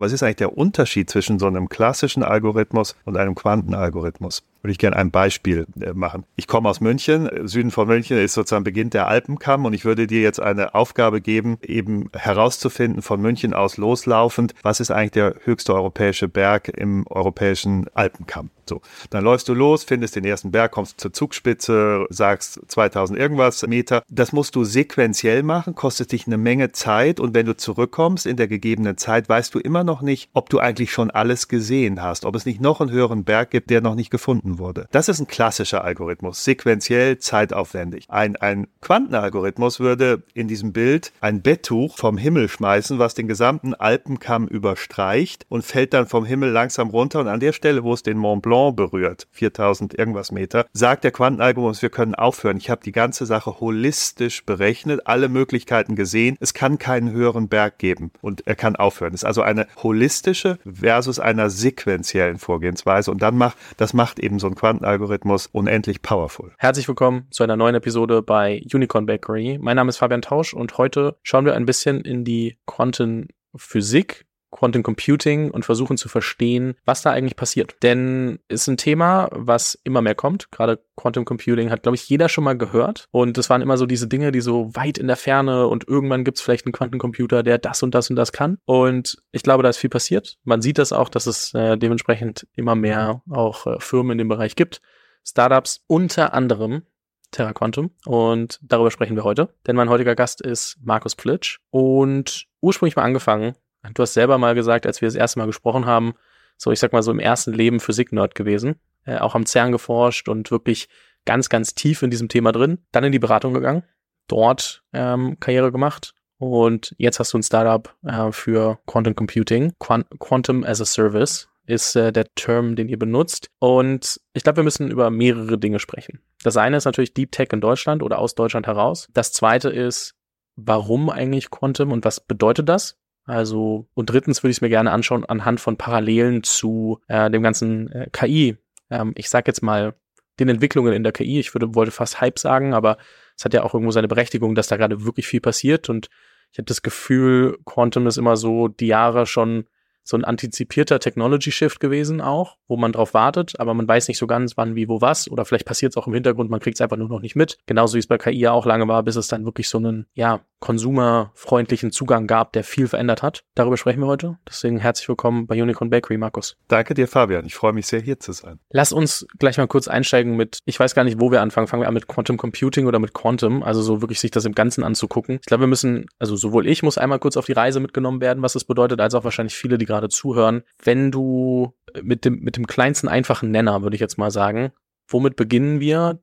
Was ist eigentlich der Unterschied zwischen so einem klassischen Algorithmus und einem Quantenalgorithmus? Würde ich gerne ein Beispiel äh, machen. Ich komme aus München. Süden von München ist sozusagen Beginn der Alpenkamm und ich würde dir jetzt eine Aufgabe geben, eben herauszufinden von München aus loslaufend, was ist eigentlich der höchste europäische Berg im europäischen Alpenkamm. So, dann läufst du los, findest den ersten Berg, kommst zur Zugspitze, sagst 2000 irgendwas Meter. Das musst du sequenziell machen, kostet dich eine Menge Zeit und wenn du zurückkommst in der gegebenen Zeit, weißt du immer noch nicht, ob du eigentlich schon alles gesehen hast, ob es nicht noch einen höheren Berg gibt, der noch nicht gefunden wurde. Das ist ein klassischer Algorithmus, sequenziell, zeitaufwendig. Ein, ein Quantenalgorithmus würde in diesem Bild ein Betttuch vom Himmel schmeißen, was den gesamten Alpenkamm überstreicht und fällt dann vom Himmel langsam runter und an der Stelle, wo es den Mont Blanc Blanc berührt, 4000 irgendwas Meter, sagt der Quantenalgorithmus, wir können aufhören. Ich habe die ganze Sache holistisch berechnet, alle Möglichkeiten gesehen. Es kann keinen höheren Berg geben und er kann aufhören. Es ist also eine holistische versus einer sequenziellen Vorgehensweise und dann macht, das macht eben so ein Quantenalgorithmus unendlich powerful. Herzlich willkommen zu einer neuen Episode bei Unicorn Bakery. Mein Name ist Fabian Tausch und heute schauen wir ein bisschen in die Quantenphysik Quantum Computing und versuchen zu verstehen, was da eigentlich passiert. Denn es ist ein Thema, was immer mehr kommt. Gerade Quantum Computing hat, glaube ich, jeder schon mal gehört. Und es waren immer so diese Dinge, die so weit in der Ferne und irgendwann gibt es vielleicht einen Quantencomputer, der das und das und das kann. Und ich glaube, da ist viel passiert. Man sieht das auch, dass es äh, dementsprechend immer mehr auch äh, Firmen in dem Bereich gibt. Startups unter anderem Terra Quantum und darüber sprechen wir heute. Denn mein heutiger Gast ist Markus Plitsch und ursprünglich mal angefangen Du hast selber mal gesagt, als wir das erste Mal gesprochen haben, so ich sag mal so im ersten Leben Physik-Nerd gewesen, äh, auch am CERN geforscht und wirklich ganz, ganz tief in diesem Thema drin. Dann in die Beratung gegangen, dort ähm, Karriere gemacht und jetzt hast du ein Startup äh, für Quantum Computing, Quant Quantum as a Service ist äh, der Term, den ihr benutzt. Und ich glaube, wir müssen über mehrere Dinge sprechen. Das eine ist natürlich Deep Tech in Deutschland oder aus Deutschland heraus. Das zweite ist, warum eigentlich Quantum und was bedeutet das? Also, und drittens würde ich es mir gerne anschauen anhand von Parallelen zu äh, dem ganzen äh, KI. Ähm, ich sag jetzt mal den Entwicklungen in der KI. Ich würde, wollte fast Hype sagen, aber es hat ja auch irgendwo seine Berechtigung, dass da gerade wirklich viel passiert. Und ich habe das Gefühl, Quantum ist immer so die Jahre schon so ein antizipierter Technology Shift gewesen auch, wo man drauf wartet, aber man weiß nicht so ganz, wann, wie, wo, was. Oder vielleicht passiert es auch im Hintergrund, man kriegt es einfach nur noch nicht mit. Genauso wie es bei KI ja auch lange war, bis es dann wirklich so einen, ja, konsumerfreundlichen Zugang gab, der viel verändert hat. Darüber sprechen wir heute. Deswegen herzlich willkommen bei Unicorn Bakery, Markus. Danke dir, Fabian. Ich freue mich sehr, hier zu sein. Lass uns gleich mal kurz einsteigen mit, ich weiß gar nicht, wo wir anfangen. Fangen wir an mit Quantum Computing oder mit Quantum, also so wirklich sich das im Ganzen anzugucken. Ich glaube, wir müssen, also sowohl ich muss einmal kurz auf die Reise mitgenommen werden, was es bedeutet, als auch wahrscheinlich viele, die gerade zuhören. Wenn du mit dem, mit dem kleinsten einfachen Nenner, würde ich jetzt mal sagen, womit beginnen wir?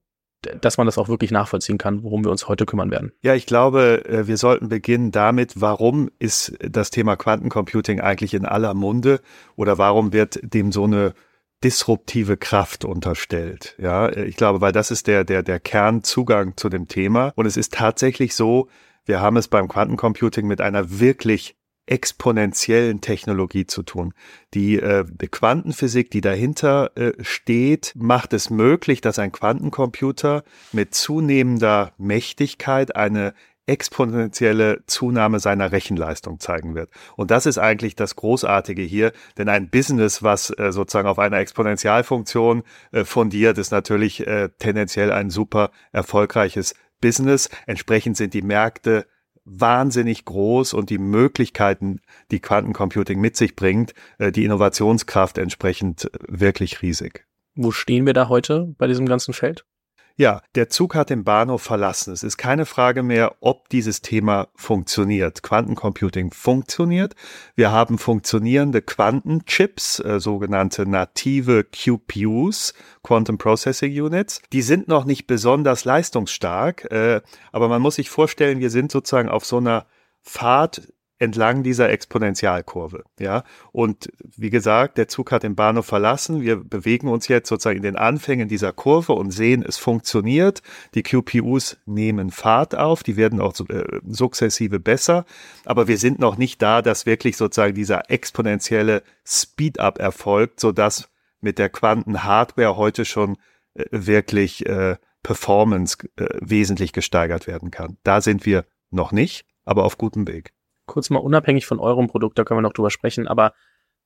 dass man das auch wirklich nachvollziehen kann, worum wir uns heute kümmern werden. Ja, ich glaube, äh, wir sollten beginnen damit, warum ist das Thema Quantencomputing eigentlich in aller Munde oder warum wird dem so eine disruptive Kraft unterstellt. Ja, ich glaube, weil das ist der, der, der Kernzugang zu dem Thema. Und es ist tatsächlich so, wir haben es beim Quantencomputing mit einer wirklich exponentiellen Technologie zu tun. Die, äh, die Quantenphysik, die dahinter äh, steht, macht es möglich, dass ein Quantencomputer mit zunehmender Mächtigkeit eine exponentielle Zunahme seiner Rechenleistung zeigen wird. Und das ist eigentlich das Großartige hier, denn ein Business, was äh, sozusagen auf einer Exponentialfunktion äh, fundiert, ist natürlich äh, tendenziell ein super erfolgreiches Business. Entsprechend sind die Märkte wahnsinnig groß und die Möglichkeiten, die Quantencomputing mit sich bringt, äh, die Innovationskraft entsprechend äh, wirklich riesig. Wo stehen wir da heute bei diesem ganzen Feld? Ja, der Zug hat den Bahnhof verlassen. Es ist keine Frage mehr, ob dieses Thema funktioniert. Quantencomputing funktioniert. Wir haben funktionierende Quantenchips, äh, sogenannte native QPUs, Quantum Processing Units. Die sind noch nicht besonders leistungsstark, äh, aber man muss sich vorstellen, wir sind sozusagen auf so einer Fahrt entlang dieser Exponentialkurve. Ja, und wie gesagt, der Zug hat den Bahnhof verlassen. Wir bewegen uns jetzt sozusagen in den Anfängen dieser Kurve und sehen, es funktioniert. Die QPUs nehmen Fahrt auf, die werden auch äh, sukzessive besser, aber wir sind noch nicht da, dass wirklich sozusagen dieser exponentielle Speed-up erfolgt, sodass mit der Quantenhardware heute schon äh, wirklich äh, Performance wesentlich gesteigert werden kann. Da sind wir noch nicht, aber auf gutem Weg. Kurz mal unabhängig von eurem Produkt, da können wir noch drüber sprechen, aber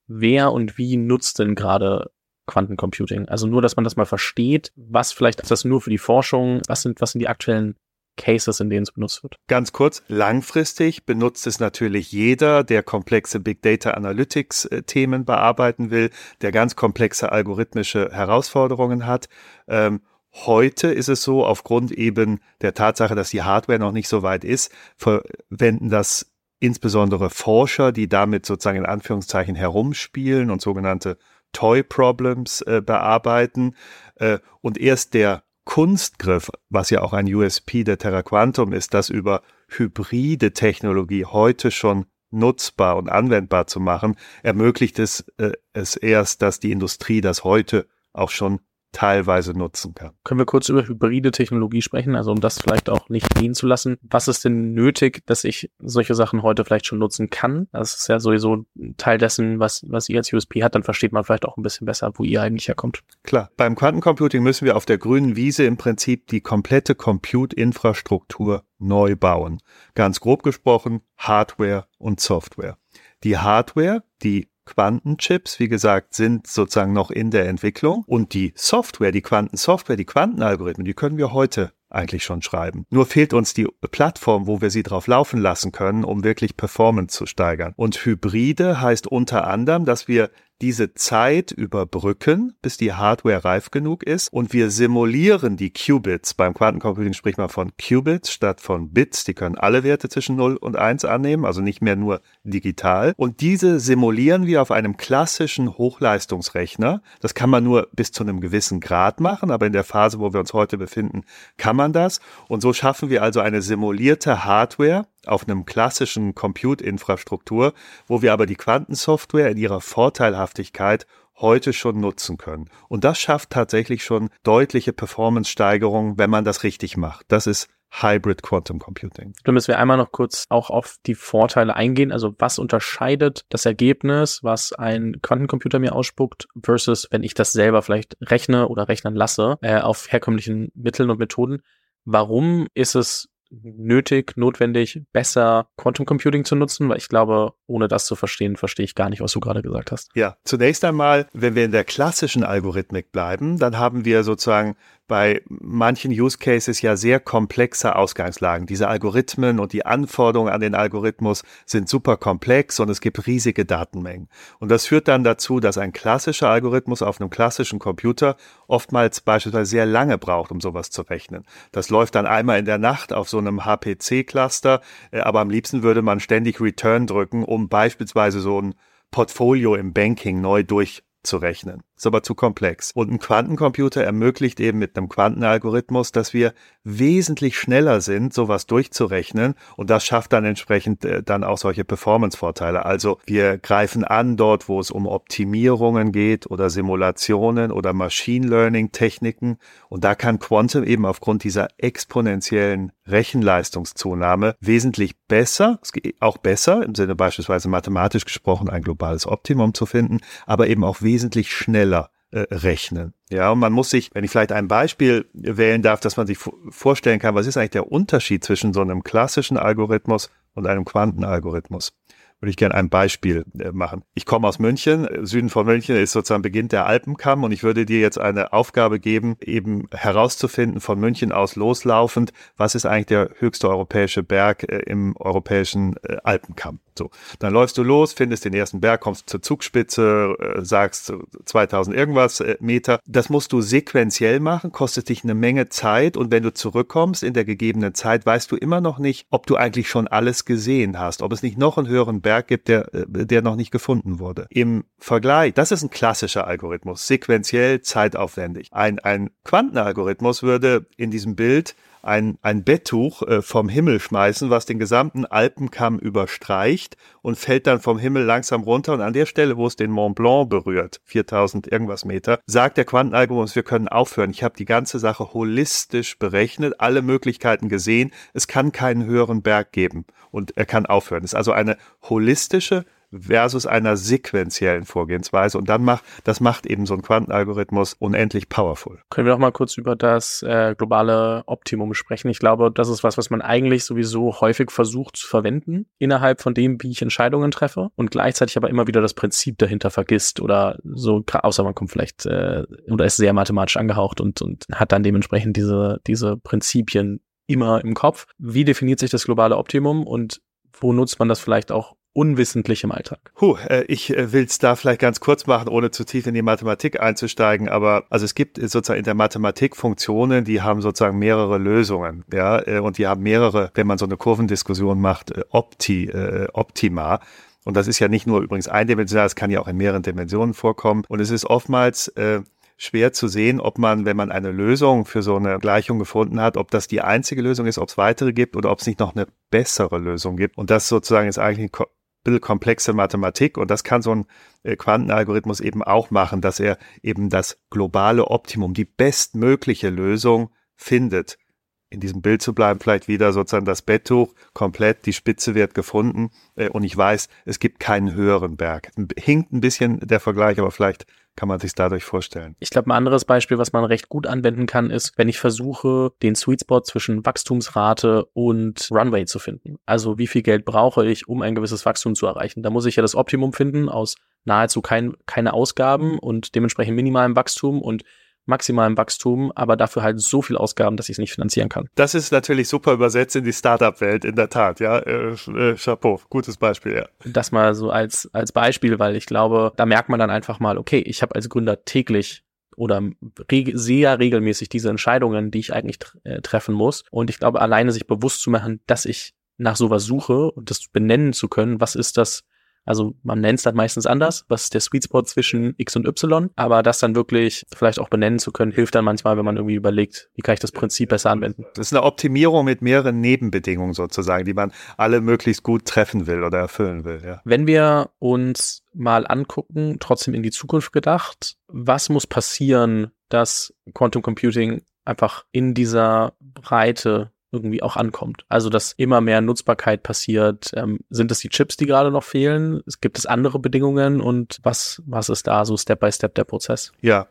wer und wie nutzt denn gerade Quantencomputing? Also nur, dass man das mal versteht, was vielleicht ist das nur für die Forschung, was sind, was sind die aktuellen Cases, in denen es benutzt wird? Ganz kurz, langfristig benutzt es natürlich jeder, der komplexe Big Data Analytics äh, Themen bearbeiten will, der ganz komplexe algorithmische Herausforderungen hat. Ähm, Heute ist es so, aufgrund eben der Tatsache, dass die Hardware noch nicht so weit ist, verwenden das insbesondere Forscher, die damit sozusagen in Anführungszeichen herumspielen und sogenannte Toy Problems äh, bearbeiten. Äh, und erst der Kunstgriff, was ja auch ein USP der Terra Quantum ist, das über hybride Technologie heute schon nutzbar und anwendbar zu machen, ermöglicht es, äh, es erst, dass die Industrie das heute auch schon teilweise nutzen kann. Können wir kurz über hybride Technologie sprechen, also um das vielleicht auch nicht gehen zu lassen? Was ist denn nötig, dass ich solche Sachen heute vielleicht schon nutzen kann? Das ist ja sowieso Teil dessen, was, was ihr als USP hat, dann versteht man vielleicht auch ein bisschen besser, wo ihr eigentlich herkommt. Klar, beim Quantencomputing müssen wir auf der grünen Wiese im Prinzip die komplette Compute-Infrastruktur neu bauen. Ganz grob gesprochen, Hardware und Software. Die Hardware, die Quantenchips, wie gesagt, sind sozusagen noch in der Entwicklung. Und die Software, die Quantensoftware, die Quantenalgorithmen, die können wir heute eigentlich schon schreiben. Nur fehlt uns die Plattform, wo wir sie drauf laufen lassen können, um wirklich Performance zu steigern. Und Hybride heißt unter anderem, dass wir diese Zeit überbrücken, bis die Hardware reif genug ist und wir simulieren die Qubits. Beim Quantencomputing spricht man von Qubits statt von Bits. Die können alle Werte zwischen 0 und 1 annehmen, also nicht mehr nur digital. Und diese simulieren wir auf einem klassischen Hochleistungsrechner. Das kann man nur bis zu einem gewissen Grad machen, aber in der Phase, wo wir uns heute befinden, kann man das. Und so schaffen wir also eine simulierte Hardware, auf einem klassischen Compute-Infrastruktur, wo wir aber die Quantensoftware in ihrer Vorteilhaftigkeit heute schon nutzen können. Und das schafft tatsächlich schon deutliche Performance-Steigerungen, wenn man das richtig macht. Das ist Hybrid Quantum Computing. Dann müssen wir einmal noch kurz auch auf die Vorteile eingehen. Also was unterscheidet das Ergebnis, was ein Quantencomputer mir ausspuckt, versus wenn ich das selber vielleicht rechne oder rechnen lasse äh, auf herkömmlichen Mitteln und Methoden? Warum ist es nötig, notwendig, besser Quantum Computing zu nutzen, weil ich glaube, ohne das zu verstehen, verstehe ich gar nicht, was du gerade gesagt hast. Ja, zunächst einmal, wenn wir in der klassischen Algorithmik bleiben, dann haben wir sozusagen bei manchen Use Cases ja sehr komplexe Ausgangslagen. Diese Algorithmen und die Anforderungen an den Algorithmus sind super komplex und es gibt riesige Datenmengen. Und das führt dann dazu, dass ein klassischer Algorithmus auf einem klassischen Computer oftmals beispielsweise sehr lange braucht, um sowas zu rechnen. Das läuft dann einmal in der Nacht auf so einem HPC-Cluster, äh, aber am liebsten würde man ständig Return drücken, um beispielsweise so ein Portfolio im Banking neu durchzurechnen ist aber zu komplex. Und ein Quantencomputer ermöglicht eben mit einem Quantenalgorithmus, dass wir wesentlich schneller sind, sowas durchzurechnen. Und das schafft dann entsprechend äh, dann auch solche Performance-Vorteile. Also wir greifen an dort, wo es um Optimierungen geht oder Simulationen oder Machine Learning-Techniken. Und da kann Quantum eben aufgrund dieser exponentiellen Rechenleistungszunahme wesentlich besser, auch besser, im Sinne beispielsweise mathematisch gesprochen ein globales Optimum zu finden, aber eben auch wesentlich schneller schneller äh, rechnen. Ja, und man muss sich, wenn ich vielleicht ein Beispiel wählen darf, dass man sich vorstellen kann, was ist eigentlich der Unterschied zwischen so einem klassischen Algorithmus und einem Quantenalgorithmus? Würde ich gerne ein Beispiel äh, machen. Ich komme aus München. Süden von München ist sozusagen Beginn der Alpenkamm und ich würde dir jetzt eine Aufgabe geben, eben herauszufinden von München aus loslaufend, was ist eigentlich der höchste europäische Berg äh, im europäischen äh, Alpenkamm. So, dann läufst du los, findest den ersten Berg, kommst zur Zugspitze, sagst 2000 irgendwas Meter. Das musst du sequenziell machen, kostet dich eine Menge Zeit und wenn du zurückkommst in der gegebenen Zeit, weißt du immer noch nicht, ob du eigentlich schon alles gesehen hast, ob es nicht noch einen höheren Berg Berg gibt, der, äh, der noch nicht gefunden wurde. Im Vergleich, das ist ein klassischer Algorithmus, sequenziell, zeitaufwendig. Ein, ein Quantenalgorithmus würde in diesem Bild ein, ein Betttuch äh, vom Himmel schmeißen, was den gesamten Alpenkamm überstreicht und fällt dann vom Himmel langsam runter. Und an der Stelle, wo es den Mont Blanc berührt, 4000 irgendwas Meter, sagt der Quantenalgorithmus, wir können aufhören. Ich habe die ganze Sache holistisch berechnet, alle Möglichkeiten gesehen. Es kann keinen höheren Berg geben und er kann aufhören. Es ist also eine holistische versus einer sequenziellen Vorgehensweise. Und dann macht, das macht eben so ein Quantenalgorithmus unendlich powerful. Können wir noch mal kurz über das äh, globale Optimum sprechen? Ich glaube, das ist was, was man eigentlich sowieso häufig versucht zu verwenden innerhalb von dem, wie ich Entscheidungen treffe und gleichzeitig aber immer wieder das Prinzip dahinter vergisst oder so, außer man kommt vielleicht äh, oder ist sehr mathematisch angehaucht und, und hat dann dementsprechend diese, diese Prinzipien immer im Kopf. Wie definiert sich das globale Optimum und wo nutzt man das vielleicht auch unwissentlich im Alltag? Puh, äh, ich äh, will es da vielleicht ganz kurz machen, ohne zu tief in die Mathematik einzusteigen. Aber also es gibt sozusagen in der Mathematik Funktionen, die haben sozusagen mehrere Lösungen, ja, äh, und die haben mehrere, wenn man so eine Kurvendiskussion macht, äh, Opti, äh, Optima. Und das ist ja nicht nur übrigens eindimensional, es kann ja auch in mehreren Dimensionen vorkommen. Und es ist oftmals äh, schwer zu sehen, ob man, wenn man eine Lösung für so eine Gleichung gefunden hat, ob das die einzige Lösung ist, ob es weitere gibt oder ob es nicht noch eine bessere Lösung gibt. Und das sozusagen ist eigentlich ein bisschen komplexe Mathematik und das kann so ein äh, Quantenalgorithmus eben auch machen, dass er eben das globale Optimum, die bestmögliche Lösung findet. In diesem Bild zu bleiben, vielleicht wieder sozusagen das Betttuch komplett, die Spitze wird gefunden äh, und ich weiß, es gibt keinen höheren Berg. Hinkt ein bisschen der Vergleich, aber vielleicht kann man sich dadurch vorstellen. Ich glaube, ein anderes Beispiel, was man recht gut anwenden kann, ist, wenn ich versuche, den Sweet Spot zwischen Wachstumsrate und Runway zu finden. Also wie viel Geld brauche ich, um ein gewisses Wachstum zu erreichen? Da muss ich ja das Optimum finden aus nahezu kein, keine Ausgaben und dementsprechend minimalem Wachstum und maximalem Wachstum, aber dafür halt so viel Ausgaben, dass ich es nicht finanzieren kann. Das ist natürlich super übersetzt in die Startup-Welt, in der Tat, ja. Äh, äh, Chapeau, gutes Beispiel, ja. Das mal so als, als Beispiel, weil ich glaube, da merkt man dann einfach mal, okay, ich habe als Gründer täglich oder reg sehr regelmäßig diese Entscheidungen, die ich eigentlich äh, treffen muss. Und ich glaube, alleine sich bewusst zu machen, dass ich nach sowas suche und das benennen zu können, was ist das, also man nennt es dann meistens anders, was ist der Sweet Spot zwischen X und Y, aber das dann wirklich vielleicht auch benennen zu können, hilft dann manchmal, wenn man irgendwie überlegt, wie kann ich das Prinzip besser anwenden. Das ist eine Optimierung mit mehreren Nebenbedingungen sozusagen, die man alle möglichst gut treffen will oder erfüllen will. Ja. Wenn wir uns mal angucken, trotzdem in die Zukunft gedacht, was muss passieren, dass Quantum Computing einfach in dieser Breite irgendwie auch ankommt. Also, dass immer mehr Nutzbarkeit passiert. Ähm, sind es die Chips, die gerade noch fehlen? Gibt es andere Bedingungen und was, was ist da so Step by Step der Prozess? Ja.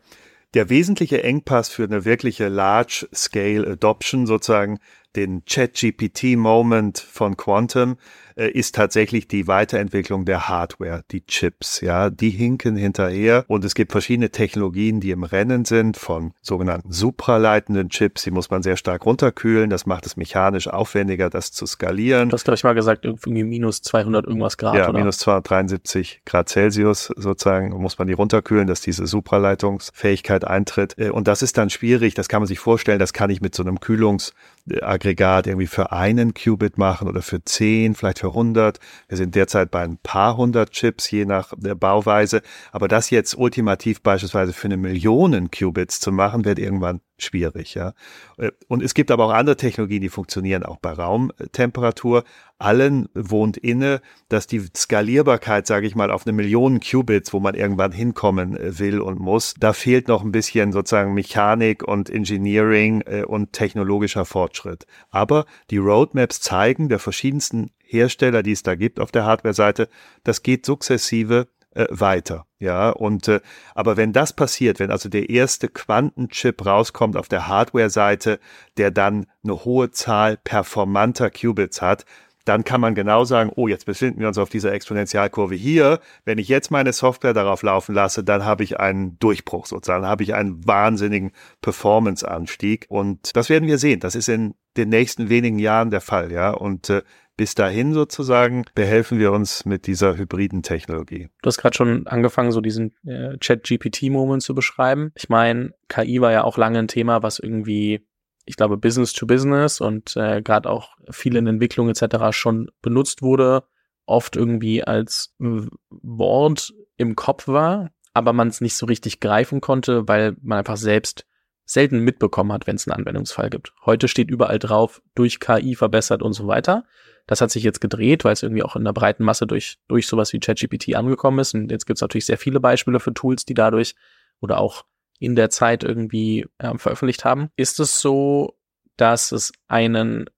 Der wesentliche Engpass für eine wirkliche Large-Scale Adoption sozusagen den Chat-GPT-Moment von Quantum äh, ist tatsächlich die Weiterentwicklung der Hardware, die Chips, ja, die hinken hinterher und es gibt verschiedene Technologien, die im Rennen sind, von sogenannten supraleitenden Chips, die muss man sehr stark runterkühlen, das macht es mechanisch aufwendiger, das zu skalieren. Du hast, glaube ich, mal gesagt, irgendwie minus 200 irgendwas Grad, Ja, oder? minus 273 Grad Celsius sozusagen. Muss man die runterkühlen, dass diese Supraleitungsfähigkeit eintritt. Äh, und das ist dann schwierig, das kann man sich vorstellen, das kann ich mit so einem Kühlungs Aggregat irgendwie für einen Qubit machen oder für zehn, vielleicht für 100. Wir sind derzeit bei ein paar hundert Chips, je nach der Bauweise. Aber das jetzt ultimativ beispielsweise für eine Million Qubits zu machen, wird irgendwann schwierig, ja. Äh, und es gibt aber auch andere Technologien, die funktionieren auch bei Raumtemperatur. Allen wohnt inne, dass die Skalierbarkeit, sage ich mal, auf eine Million Qubits, wo man irgendwann hinkommen äh, will und muss, da fehlt noch ein bisschen sozusagen Mechanik und Engineering äh, und technologischer Fortschritt. Aber die Roadmaps zeigen der verschiedensten Hersteller, die es da gibt auf der Hardware-Seite, das geht sukzessive äh, weiter. Ja, und äh, aber wenn das passiert, wenn also der erste Quantenchip rauskommt auf der Hardware-Seite, der dann eine hohe Zahl performanter Qubits hat, dann kann man genau sagen, oh, jetzt befinden wir uns auf dieser Exponentialkurve hier. Wenn ich jetzt meine Software darauf laufen lasse, dann habe ich einen Durchbruch sozusagen, habe ich einen wahnsinnigen Performance-Anstieg. Und das werden wir sehen. Das ist in den nächsten wenigen Jahren der Fall, ja. Und äh, bis dahin sozusagen behelfen wir uns mit dieser hybriden Technologie. Du hast gerade schon angefangen, so diesen äh, Chat-GPT-Moment zu beschreiben. Ich meine, KI war ja auch lange ein Thema, was irgendwie, ich glaube, Business to Business und äh, gerade auch viel in Entwicklung etc. schon benutzt wurde, oft irgendwie als Wort im Kopf war, aber man es nicht so richtig greifen konnte, weil man einfach selbst selten mitbekommen hat, wenn es einen Anwendungsfall gibt. Heute steht überall drauf, durch KI verbessert und so weiter. Das hat sich jetzt gedreht, weil es irgendwie auch in der breiten Masse durch, durch sowas wie ChatGPT angekommen ist. Und jetzt gibt es natürlich sehr viele Beispiele für Tools, die dadurch oder auch in der Zeit irgendwie äh, veröffentlicht haben. Ist es so, dass es einen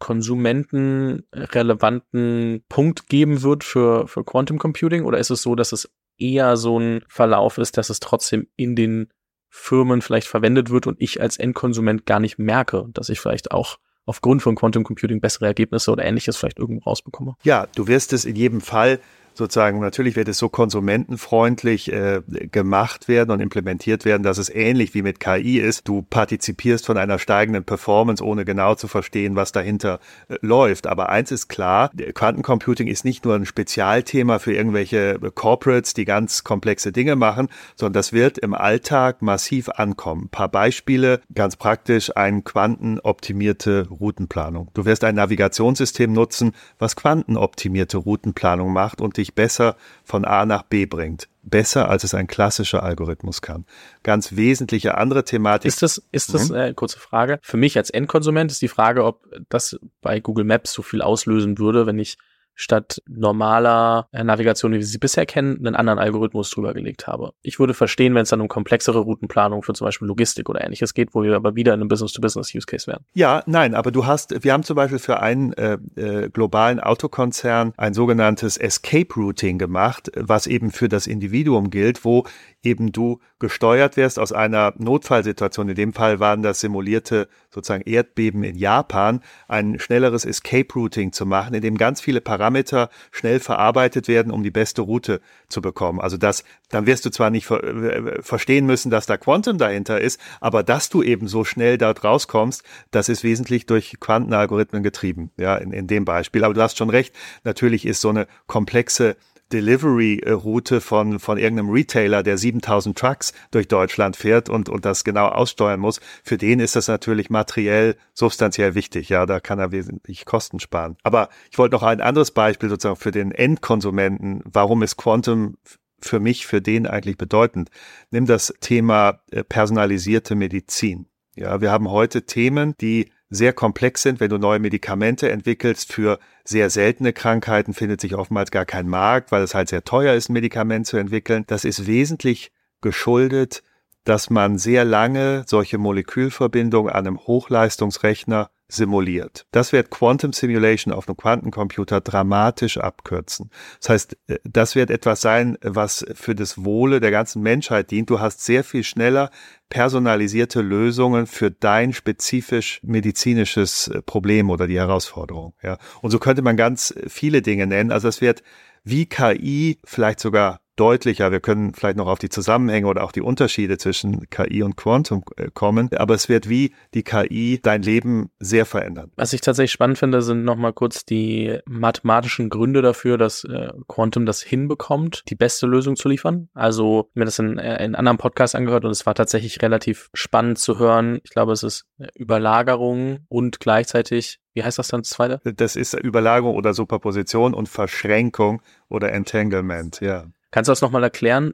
konsumentenrelevanten Punkt geben wird für, für Quantum Computing? Oder ist es so, dass es eher so ein Verlauf ist, dass es trotzdem in den Firmen vielleicht verwendet wird und ich als Endkonsument gar nicht merke, dass ich vielleicht auch aufgrund von Quantum Computing bessere Ergebnisse oder ähnliches vielleicht irgendwo rausbekomme? Ja, du wirst es in jedem Fall sozusagen, natürlich wird es so konsumentenfreundlich äh, gemacht werden und implementiert werden, dass es ähnlich wie mit KI ist. Du partizipierst von einer steigenden Performance, ohne genau zu verstehen, was dahinter äh, läuft. Aber eins ist klar, Quantencomputing ist nicht nur ein Spezialthema für irgendwelche Corporates, die ganz komplexe Dinge machen, sondern das wird im Alltag massiv ankommen. Ein paar Beispiele, ganz praktisch, eine quantenoptimierte Routenplanung. Du wirst ein Navigationssystem nutzen, was quantenoptimierte Routenplanung macht und dich besser von A nach B bringt. Besser, als es ein klassischer Algorithmus kann. Ganz wesentliche andere Thematik. Ist das, ist das, mhm. äh, kurze Frage. Für mich als Endkonsument ist die Frage, ob das bei Google Maps so viel auslösen würde, wenn ich statt normaler äh, Navigation, wie wir sie bisher kennen, einen anderen Algorithmus drüber gelegt habe. Ich würde verstehen, wenn es dann um komplexere Routenplanung für zum Beispiel Logistik oder ähnliches geht, wo wir aber wieder in einem Business-to-Business-Use-Case wären. Ja, nein, aber du hast, wir haben zum Beispiel für einen äh, äh, globalen Autokonzern ein sogenanntes Escape Routing gemacht, was eben für das Individuum gilt, wo eben du gesteuert wirst aus einer Notfallsituation. In dem Fall waren das simulierte sozusagen Erdbeben in Japan, ein schnelleres Escape Routing zu machen, in dem ganz viele Parameter schnell verarbeitet werden, um die beste Route zu bekommen. Also das, dann wirst du zwar nicht ver äh, verstehen müssen, dass da Quantum dahinter ist, aber dass du eben so schnell dort rauskommst, das ist wesentlich durch Quantenalgorithmen getrieben, ja, in, in dem Beispiel. Aber du hast schon recht, natürlich ist so eine komplexe Delivery-Route von, von irgendeinem Retailer, der 7000 Trucks durch Deutschland fährt und, und das genau aussteuern muss, für den ist das natürlich materiell substanziell wichtig. Ja, da kann er wesentlich Kosten sparen. Aber ich wollte noch ein anderes Beispiel sozusagen für den Endkonsumenten. Warum ist Quantum für mich, für den eigentlich bedeutend? Nimm das Thema äh, personalisierte Medizin. Ja, wir haben heute Themen, die sehr komplex sind. Wenn du neue Medikamente entwickelst für sehr seltene Krankheiten, findet sich oftmals gar kein Markt, weil es halt sehr teuer ist, ein Medikament zu entwickeln. Das ist wesentlich geschuldet, dass man sehr lange solche Molekülverbindungen an einem Hochleistungsrechner simuliert. Das wird Quantum Simulation auf einem Quantencomputer dramatisch abkürzen. Das heißt, äh, das wird etwas sein, was für das Wohle der ganzen Menschheit dient. Du hast sehr viel schneller personalisierte Lösungen für dein spezifisch medizinisches äh, Problem oder die Herausforderung. Ja. Und so könnte man ganz viele Dinge nennen. Also es wird wie KI vielleicht sogar deutlicher. Wir können vielleicht noch auf die Zusammenhänge oder auch die Unterschiede zwischen KI und Quantum äh, kommen. Aber es wird wie die KI dein Leben sehr verändern. Was ich tatsächlich spannend finde, sind nochmal kurz die mathematischen Gründe dafür, dass äh, Quantum das hinbekommt, die beste Lösung zu liefern. Also mir das in, äh, in anderen Podcasts angehört und es war tatsächlich relativ spannend zu hören. Ich glaube, es ist Überlagerung und gleichzeitig wie heißt das dann das zweite? Das ist Überlagerung oder Superposition und Verschränkung oder Entanglement, ja. Kannst du das nochmal erklären,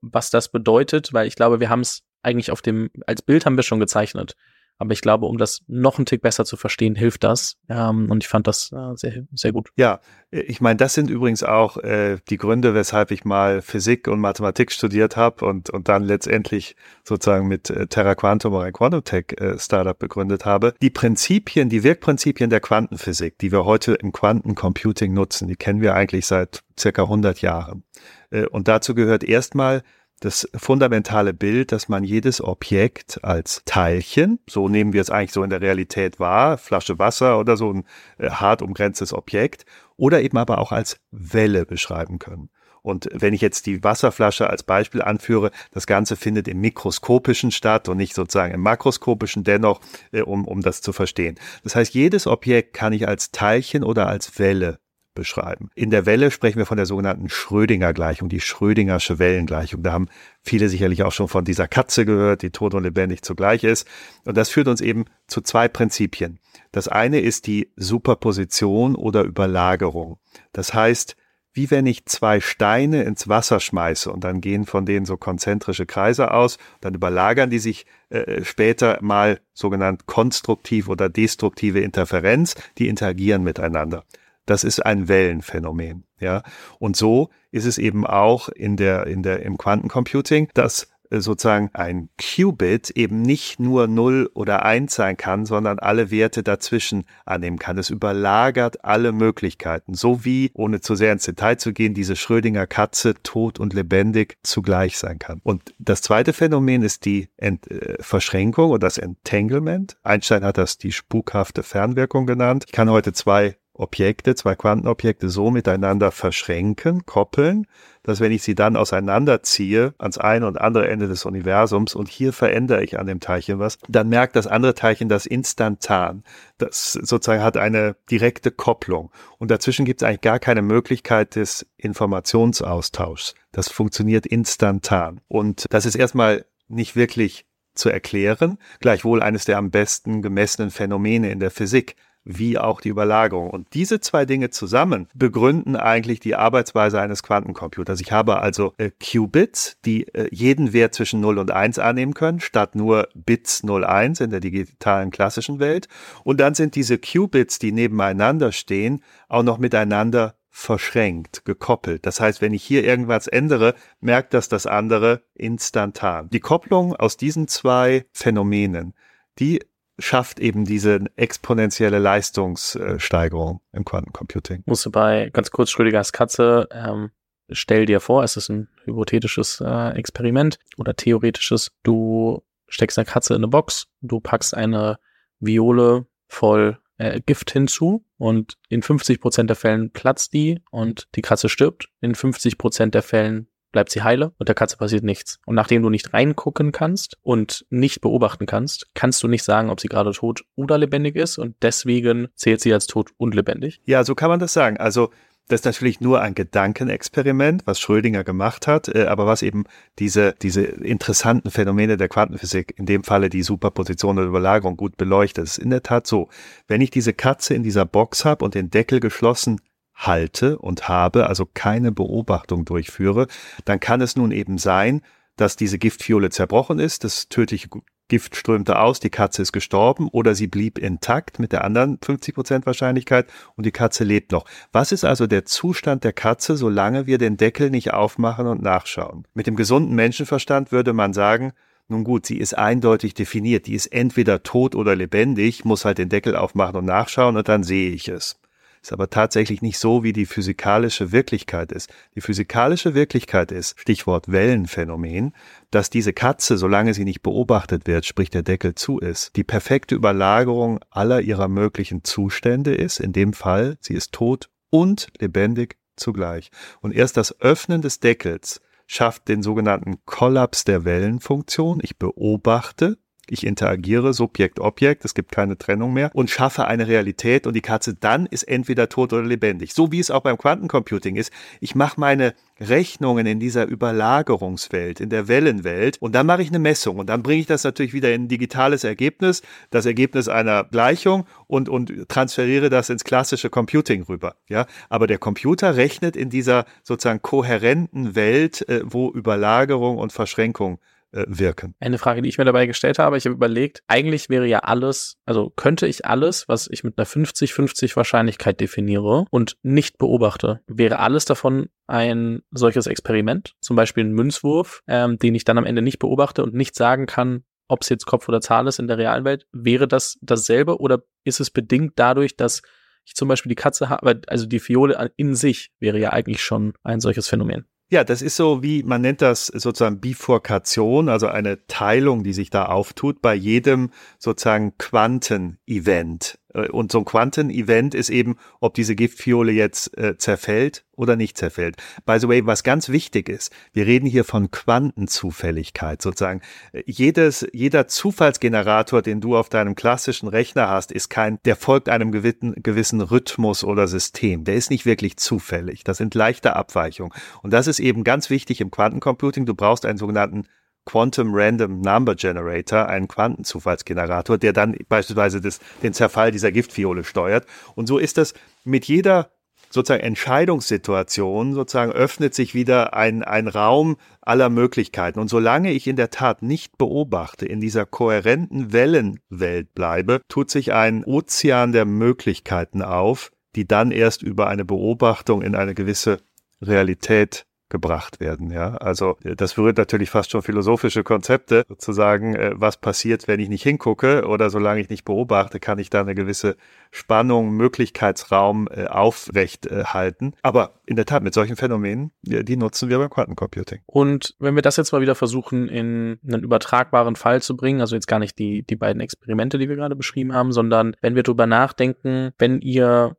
was das bedeutet? Weil ich glaube, wir haben es eigentlich auf dem, als Bild haben wir schon gezeichnet. Aber ich glaube, um das noch einen Tick besser zu verstehen, hilft das. Ähm, und ich fand das äh, sehr, sehr gut. Ja, ich meine, das sind übrigens auch äh, die Gründe, weshalb ich mal Physik und Mathematik studiert habe und, und dann letztendlich sozusagen mit äh, Terra Quantum oder ein Quantum Tech äh, Startup begründet habe. Die Prinzipien, die Wirkprinzipien der Quantenphysik, die wir heute im Quantencomputing nutzen, die kennen wir eigentlich seit circa 100 Jahren. Äh, und dazu gehört erstmal das fundamentale Bild, dass man jedes Objekt als Teilchen, so nehmen wir es eigentlich so in der Realität wahr, Flasche Wasser oder so ein äh, hart umgrenztes Objekt, oder eben aber auch als Welle beschreiben können. Und wenn ich jetzt die Wasserflasche als Beispiel anführe, das Ganze findet im mikroskopischen statt und nicht sozusagen im makroskopischen dennoch, äh, um, um das zu verstehen. Das heißt, jedes Objekt kann ich als Teilchen oder als Welle beschreiben. In der Welle sprechen wir von der sogenannten Schrödinger-Gleichung, die Schrödingersche Wellengleichung. Da haben viele sicherlich auch schon von dieser Katze gehört, die tot und lebendig zugleich ist. Und das führt uns eben zu zwei Prinzipien. Das eine ist die Superposition oder Überlagerung. Das heißt, wie wenn ich zwei Steine ins Wasser schmeiße und dann gehen von denen so konzentrische Kreise aus, dann überlagern die sich äh, später mal sogenannt konstruktiv oder destruktive Interferenz, die interagieren miteinander. Das ist ein Wellenphänomen, ja. Und so ist es eben auch in der, in der, im Quantencomputing, dass äh, sozusagen ein Qubit eben nicht nur 0 oder 1 sein kann, sondern alle Werte dazwischen annehmen kann. Es überlagert alle Möglichkeiten, so wie, ohne zu sehr ins Detail zu gehen, diese Schrödinger Katze tot und lebendig zugleich sein kann. Und das zweite Phänomen ist die Ent äh, Verschränkung oder das Entanglement. Einstein hat das die spukhafte Fernwirkung genannt. Ich kann heute zwei Objekte, zwei Quantenobjekte so miteinander verschränken, koppeln, dass wenn ich sie dann auseinanderziehe ans eine und andere Ende des Universums und hier verändere ich an dem Teilchen was, dann merkt das andere Teilchen das instantan. Das sozusagen hat eine direkte Kopplung. Und dazwischen gibt es eigentlich gar keine Möglichkeit des Informationsaustauschs. Das funktioniert instantan. Und das ist erstmal nicht wirklich zu erklären, gleichwohl eines der am besten gemessenen Phänomene in der Physik wie auch die Überlagerung. Und diese zwei Dinge zusammen begründen eigentlich die Arbeitsweise eines Quantencomputers. Ich habe also äh, Qubits, die äh, jeden Wert zwischen 0 und 1 annehmen können, statt nur Bits 0, 1 in der digitalen klassischen Welt. Und dann sind diese Qubits, die nebeneinander stehen, auch noch miteinander verschränkt, gekoppelt. Das heißt, wenn ich hier irgendwas ändere, merkt das das andere instantan. Die Kopplung aus diesen zwei Phänomenen, die schafft eben diese exponentielle Leistungssteigerung im Quantencomputing. Musste bei ganz kurz Schrödingers Katze, ähm, stell dir vor, es ist ein hypothetisches äh, Experiment oder theoretisches. Du steckst eine Katze in eine Box, du packst eine Viole voll äh, Gift hinzu und in 50 Prozent der Fällen platzt die und die Katze stirbt. In 50 Prozent der Fällen bleibt sie heile und der Katze passiert nichts. Und nachdem du nicht reingucken kannst und nicht beobachten kannst, kannst du nicht sagen, ob sie gerade tot oder lebendig ist und deswegen zählt sie als tot und lebendig. Ja, so kann man das sagen. Also das ist natürlich nur ein Gedankenexperiment, was Schrödinger gemacht hat, äh, aber was eben diese, diese interessanten Phänomene der Quantenphysik, in dem Falle die Superposition oder Überlagerung, gut beleuchtet. Es ist in der Tat so, wenn ich diese Katze in dieser Box habe und den Deckel geschlossen halte und habe, also keine Beobachtung durchführe, dann kann es nun eben sein, dass diese Giftfiole zerbrochen ist, das tödliche Gift strömte aus, die Katze ist gestorben oder sie blieb intakt mit der anderen 50 Prozent Wahrscheinlichkeit und die Katze lebt noch. Was ist also der Zustand der Katze, solange wir den Deckel nicht aufmachen und nachschauen? Mit dem gesunden Menschenverstand würde man sagen, nun gut, sie ist eindeutig definiert, die ist entweder tot oder lebendig, muss halt den Deckel aufmachen und nachschauen und dann sehe ich es. Ist aber tatsächlich nicht so, wie die physikalische Wirklichkeit ist. Die physikalische Wirklichkeit ist, Stichwort Wellenphänomen, dass diese Katze, solange sie nicht beobachtet wird, sprich der Deckel zu ist, die perfekte Überlagerung aller ihrer möglichen Zustände ist. In dem Fall, sie ist tot und lebendig zugleich. Und erst das Öffnen des Deckels schafft den sogenannten Kollaps der Wellenfunktion. Ich beobachte ich interagiere, Subjekt, Objekt, es gibt keine Trennung mehr und schaffe eine Realität und die Katze dann ist entweder tot oder lebendig. So wie es auch beim Quantencomputing ist. Ich mache meine Rechnungen in dieser Überlagerungswelt, in der Wellenwelt und dann mache ich eine Messung und dann bringe ich das natürlich wieder in ein digitales Ergebnis, das Ergebnis einer Gleichung und, und transferiere das ins klassische Computing rüber. Ja, aber der Computer rechnet in dieser sozusagen kohärenten Welt, äh, wo Überlagerung und Verschränkung äh, wirken. Eine Frage, die ich mir dabei gestellt habe, ich habe überlegt, eigentlich wäre ja alles, also könnte ich alles, was ich mit einer 50-50 Wahrscheinlichkeit definiere und nicht beobachte, wäre alles davon ein solches Experiment, zum Beispiel ein Münzwurf, ähm, den ich dann am Ende nicht beobachte und nicht sagen kann, ob es jetzt Kopf oder Zahl ist in der realen Welt, wäre das dasselbe oder ist es bedingt dadurch, dass ich zum Beispiel die Katze habe, also die Fiole in sich wäre ja eigentlich schon ein solches Phänomen. Ja, das ist so wie, man nennt das sozusagen Bifurkation, also eine Teilung, die sich da auftut bei jedem sozusagen Quanten-Event. Äh, und so ein Quanten-Event ist eben, ob diese Giftfiole jetzt äh, zerfällt oder nicht zerfällt. By the way, was ganz wichtig ist, wir reden hier von Quantenzufälligkeit sozusagen. Äh, jedes, jeder Zufallsgenerator, den du auf deinem klassischen Rechner hast, ist kein, der folgt einem gewissen, gewissen Rhythmus oder System. Der ist nicht wirklich zufällig. Das sind leichte Abweichungen. Und das ist eben ganz wichtig im Quantencomputing. Du brauchst einen sogenannten Quantum Random Number Generator, einen Quantenzufallsgenerator, der dann beispielsweise das, den Zerfall dieser Giftfiole steuert. Und so ist das mit jeder sozusagen Entscheidungssituation, sozusagen öffnet sich wieder ein, ein Raum aller Möglichkeiten. Und solange ich in der Tat nicht beobachte, in dieser kohärenten Wellenwelt bleibe, tut sich ein Ozean der Möglichkeiten auf, die dann erst über eine Beobachtung in eine gewisse Realität gebracht werden. Ja, also äh, das berührt natürlich fast schon philosophische Konzepte, sozusagen, äh, was passiert, wenn ich nicht hingucke oder solange ich nicht beobachte, kann ich da eine gewisse Spannung, Möglichkeitsraum äh, aufrecht halten. Aber in der Tat mit solchen Phänomenen, die, nutzen wir beim Quantencomputing. Und wenn wir das jetzt mal wieder versuchen, in einen übertragbaren Fall zu bringen, also jetzt gar nicht die die beiden Experimente, die wir gerade beschrieben haben, sondern wenn wir drüber nachdenken, wenn ihr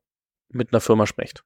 mit einer Firma sprecht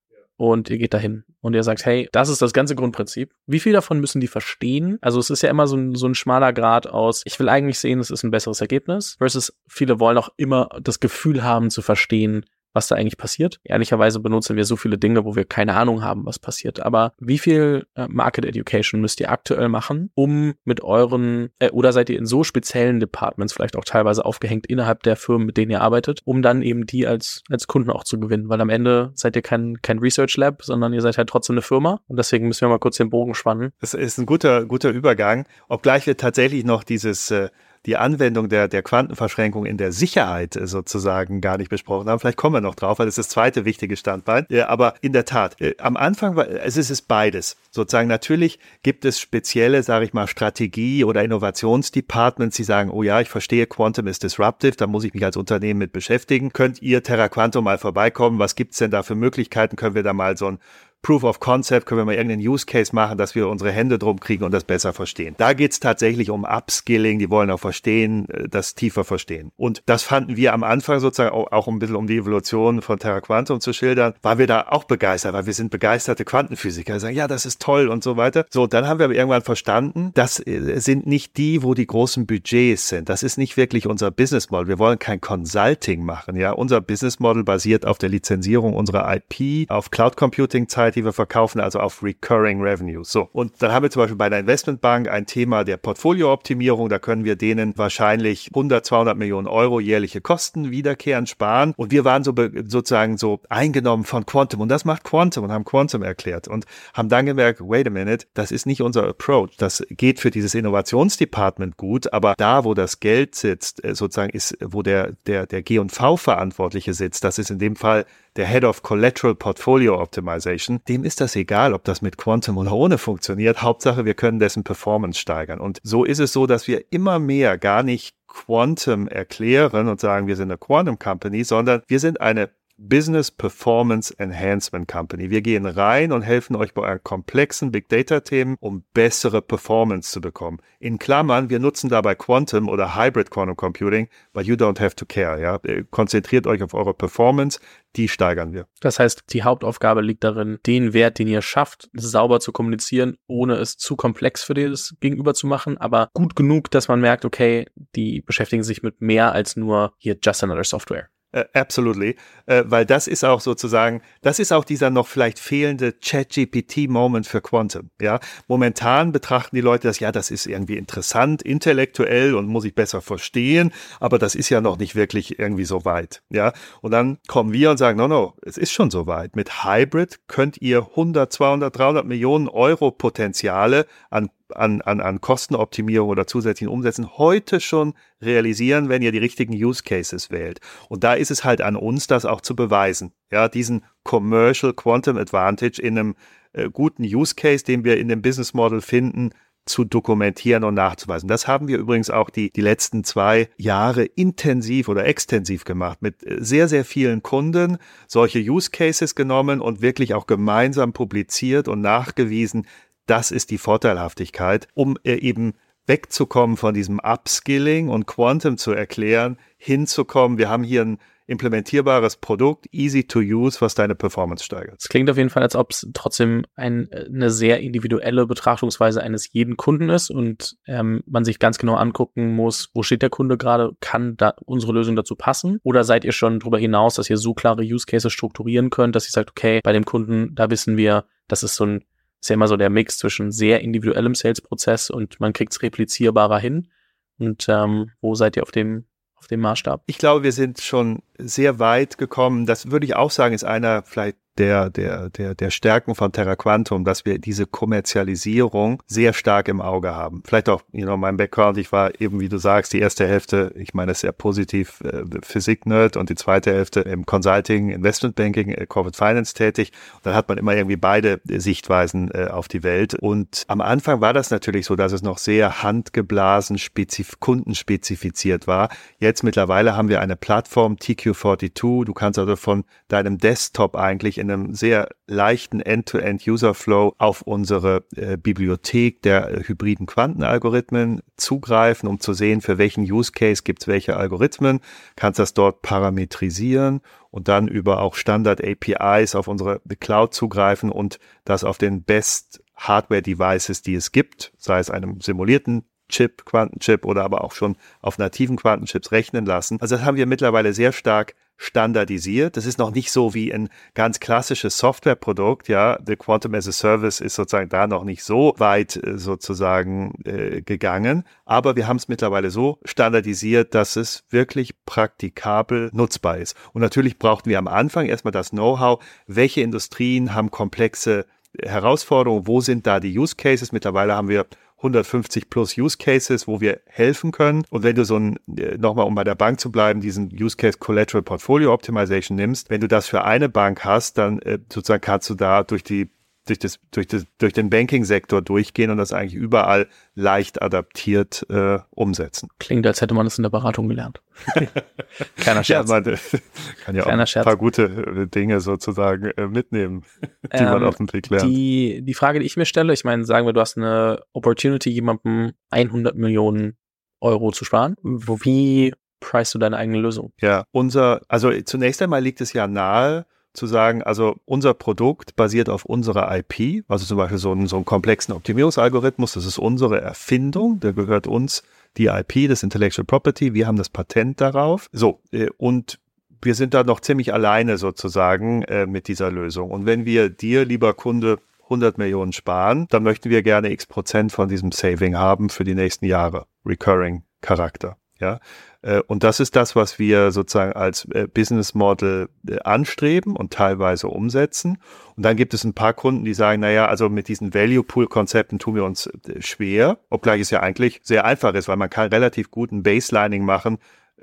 und ihr geht dahin und ihr sagt, hey, das ist das ganze Grundprinzip. Wie viel davon müssen die verstehen? Also es ist ja immer so ein, so ein schmaler Grad aus, ich will eigentlich sehen, es ist ein besseres Ergebnis, versus viele wollen auch immer das Gefühl haben zu verstehen, was da eigentlich passiert. Ehrlicherweise benutzen wir so viele Dinge, wo wir keine Ahnung haben, was passiert. Aber wie viel äh, Market Education müsst ihr aktuell machen, um mit euren, äh, oder seid ihr in so speziellen Departments vielleicht auch teilweise aufgehängt innerhalb der Firmen, mit denen ihr arbeitet, um dann eben die als, als Kunden auch zu gewinnen? Weil am Ende seid ihr kein, kein Research Lab, sondern ihr seid halt trotzdem eine Firma. Und deswegen müssen wir mal kurz den Bogen spannen. Das ist ein guter, guter Übergang, obgleich wir tatsächlich noch dieses äh, die Anwendung der, der Quantenverschränkung in der Sicherheit äh, sozusagen gar nicht besprochen haben. Vielleicht kommen wir noch drauf, weil das ist das zweite wichtige Standbein. Aber in der Tat, äh, am Anfang war es ist es beides. Sozusagen natürlich gibt es spezielle, sage ich mal, Strategie- oder Innovationsdepartments, die sagen, oh ja, ich verstehe, Quantum ist disruptive, da muss ich mich als Unternehmen mit beschäftigen. Könnt ihr Terra Quantum mal vorbeikommen? Was gibt's denn da für Möglichkeiten? Können wir da mal so ein Proof of Concept, können wir mal irgendeinen Use Case machen, dass wir unsere Hände drum kriegen und das besser verstehen. Da geht's tatsächlich um Upskilling, die wollen auch verstehen, äh, das tiefer verstehen. Und das fanden wir am Anfang sozusagen auch, ein bisschen um die Evolution von Terra Quantum zu schildern, waren wir da auch begeistert, weil wir sind begeisterte Quantenphysiker, sagen, ja, das ist toll und so weiter. So, dann haben wir aber irgendwann verstanden, das äh, sind nicht die, wo die großen Budgets sind. Das ist nicht wirklich unser Business Model. Wir wollen kein Consulting machen, ja. Unser Business Model basiert auf der Lizenzierung unserer IP, auf Cloud Computing Zeit, wir verkaufen, also auf Recurring Revenue. So. Und dann haben wir zum Beispiel bei der Investmentbank ein Thema der Portfoliooptimierung. Da können wir denen wahrscheinlich 100, 200 Millionen Euro jährliche Kosten wiederkehrend sparen. Und wir waren so sozusagen so eingenommen von Quantum. Und das macht Quantum und haben Quantum erklärt und haben dann gemerkt, wait a minute, das ist nicht unser Approach. Das geht für dieses Innovationsdepartment gut, aber da, wo das Geld sitzt, äh, sozusagen ist, wo der, der, der G&V-Verantwortliche sitzt, das ist in dem Fall der Head of Collateral Portfolio Optimization, dem ist das egal, ob das mit Quantum oder ohne funktioniert. Hauptsache, wir können dessen Performance steigern. Und so ist es so, dass wir immer mehr gar nicht Quantum erklären und sagen, wir sind eine Quantum Company, sondern wir sind eine Business Performance Enhancement Company. Wir gehen rein und helfen euch bei euren komplexen Big Data Themen, um bessere Performance zu bekommen. In Klammern, wir nutzen dabei Quantum oder Hybrid Quantum Computing, but you don't have to care. Ja? Konzentriert euch auf eure Performance, die steigern wir. Das heißt, die Hauptaufgabe liegt darin, den Wert, den ihr schafft, sauber zu kommunizieren, ohne es zu komplex für das Gegenüber zu machen, aber gut genug, dass man merkt, okay, die beschäftigen sich mit mehr als nur hier just another software. Uh, absolutely, uh, weil das ist auch sozusagen, das ist auch dieser noch vielleicht fehlende Chat-GPT-Moment für Quantum. Ja, momentan betrachten die Leute das, ja, das ist irgendwie interessant, intellektuell und muss ich besser verstehen, aber das ist ja noch nicht wirklich irgendwie so weit. Ja, und dann kommen wir und sagen, no, no, es ist schon so weit. Mit Hybrid könnt ihr 100, 200, 300 Millionen Euro Potenziale an an, an, an Kostenoptimierung oder zusätzlichen Umsätzen heute schon realisieren, wenn ihr die richtigen Use Cases wählt. Und da ist es halt an uns, das auch zu beweisen. Ja, diesen Commercial Quantum Advantage in einem äh, guten Use Case, den wir in dem Business Model finden, zu dokumentieren und nachzuweisen. Das haben wir übrigens auch die, die letzten zwei Jahre intensiv oder extensiv gemacht, mit äh, sehr, sehr vielen Kunden solche Use Cases genommen und wirklich auch gemeinsam publiziert und nachgewiesen, das ist die Vorteilhaftigkeit, um äh, eben wegzukommen von diesem Upskilling und Quantum zu erklären, hinzukommen. Wir haben hier ein implementierbares Produkt, easy to use, was deine Performance steigert. Es klingt auf jeden Fall, als ob es trotzdem ein, eine sehr individuelle Betrachtungsweise eines jeden Kunden ist und ähm, man sich ganz genau angucken muss, wo steht der Kunde gerade, kann da unsere Lösung dazu passen? Oder seid ihr schon darüber hinaus, dass ihr so klare Use Cases strukturieren könnt, dass ihr sagt, okay, bei dem Kunden, da wissen wir, das ist so ein ist ja immer so der Mix zwischen sehr individuellem Sales-Prozess und man kriegt es replizierbarer hin. Und ähm, wo seid ihr auf dem, auf dem Maßstab? Ich glaube, wir sind schon sehr weit gekommen. Das würde ich auch sagen, ist einer vielleicht der, der, der, der Stärken von Terra Quantum, dass wir diese Kommerzialisierung sehr stark im Auge haben. Vielleicht auch, you know, mein Background, ich war eben, wie du sagst, die erste Hälfte, ich meine, sehr positiv äh, Physik-Nerd und die zweite Hälfte im Consulting, Investmentbanking, äh, Corporate Finance tätig. Und dann hat man immer irgendwie beide Sichtweisen äh, auf die Welt. Und am Anfang war das natürlich so, dass es noch sehr handgeblasen, spezif kundenspezifiziert war. Jetzt mittlerweile haben wir eine Plattform TQ42. Du kannst also von deinem Desktop eigentlich in einem sehr leichten End-to-End-User-Flow auf unsere äh, Bibliothek der äh, hybriden Quantenalgorithmen zugreifen, um zu sehen, für welchen Use Case gibt es welche Algorithmen, kannst das dort parametrisieren und dann über auch Standard-APIs auf unsere Cloud zugreifen und das auf den Best Hardware-Devices, die es gibt, sei es einem simulierten Chip, Quantenchip oder aber auch schon auf nativen Quantenchips rechnen lassen. Also das haben wir mittlerweile sehr stark standardisiert. Das ist noch nicht so wie ein ganz klassisches Softwareprodukt. Ja, The Quantum as a Service ist sozusagen da noch nicht so weit äh, sozusagen äh, gegangen. Aber wir haben es mittlerweile so standardisiert, dass es wirklich praktikabel nutzbar ist. Und natürlich brauchten wir am Anfang erstmal das Know-how, welche Industrien haben komplexe Herausforderungen, wo sind da die Use Cases. Mittlerweile haben wir 150 plus Use Cases, wo wir helfen können. Und wenn du so ein, äh, nochmal um bei der Bank zu bleiben, diesen Use Case Collateral Portfolio Optimization nimmst, wenn du das für eine Bank hast, dann äh, sozusagen kannst du da durch die durch, das, durch, das, durch den Banking-Sektor durchgehen und das eigentlich überall leicht adaptiert äh, umsetzen. Klingt, als hätte man das in der Beratung gelernt. Kleiner Scherz. Ja, man kann ja Kleiner auch ein paar gute äh, Dinge sozusagen äh, mitnehmen, die ähm, man auf dem Weg lernt. Die, die Frage, die ich mir stelle, ich meine, sagen wir, du hast eine Opportunity, jemandem 100 Millionen Euro zu sparen. Wie preist du deine eigene Lösung? Ja, unser, also zunächst einmal liegt es ja nahe, zu sagen, also unser Produkt basiert auf unserer IP, also zum Beispiel so einen, so einen komplexen Optimierungsalgorithmus, das ist unsere Erfindung, der gehört uns die IP, das Intellectual Property, wir haben das Patent darauf. So, äh, und wir sind da noch ziemlich alleine sozusagen äh, mit dieser Lösung. Und wenn wir dir, lieber Kunde, 100 Millionen sparen, dann möchten wir gerne x Prozent von diesem Saving haben für die nächsten Jahre. Recurring Charakter. Ja, und das ist das, was wir sozusagen als äh, Business Model äh, anstreben und teilweise umsetzen. Und dann gibt es ein paar Kunden, die sagen, naja, also mit diesen Value Pool Konzepten tun wir uns schwer, obgleich es ja eigentlich sehr einfach ist, weil man kann relativ guten Baselining machen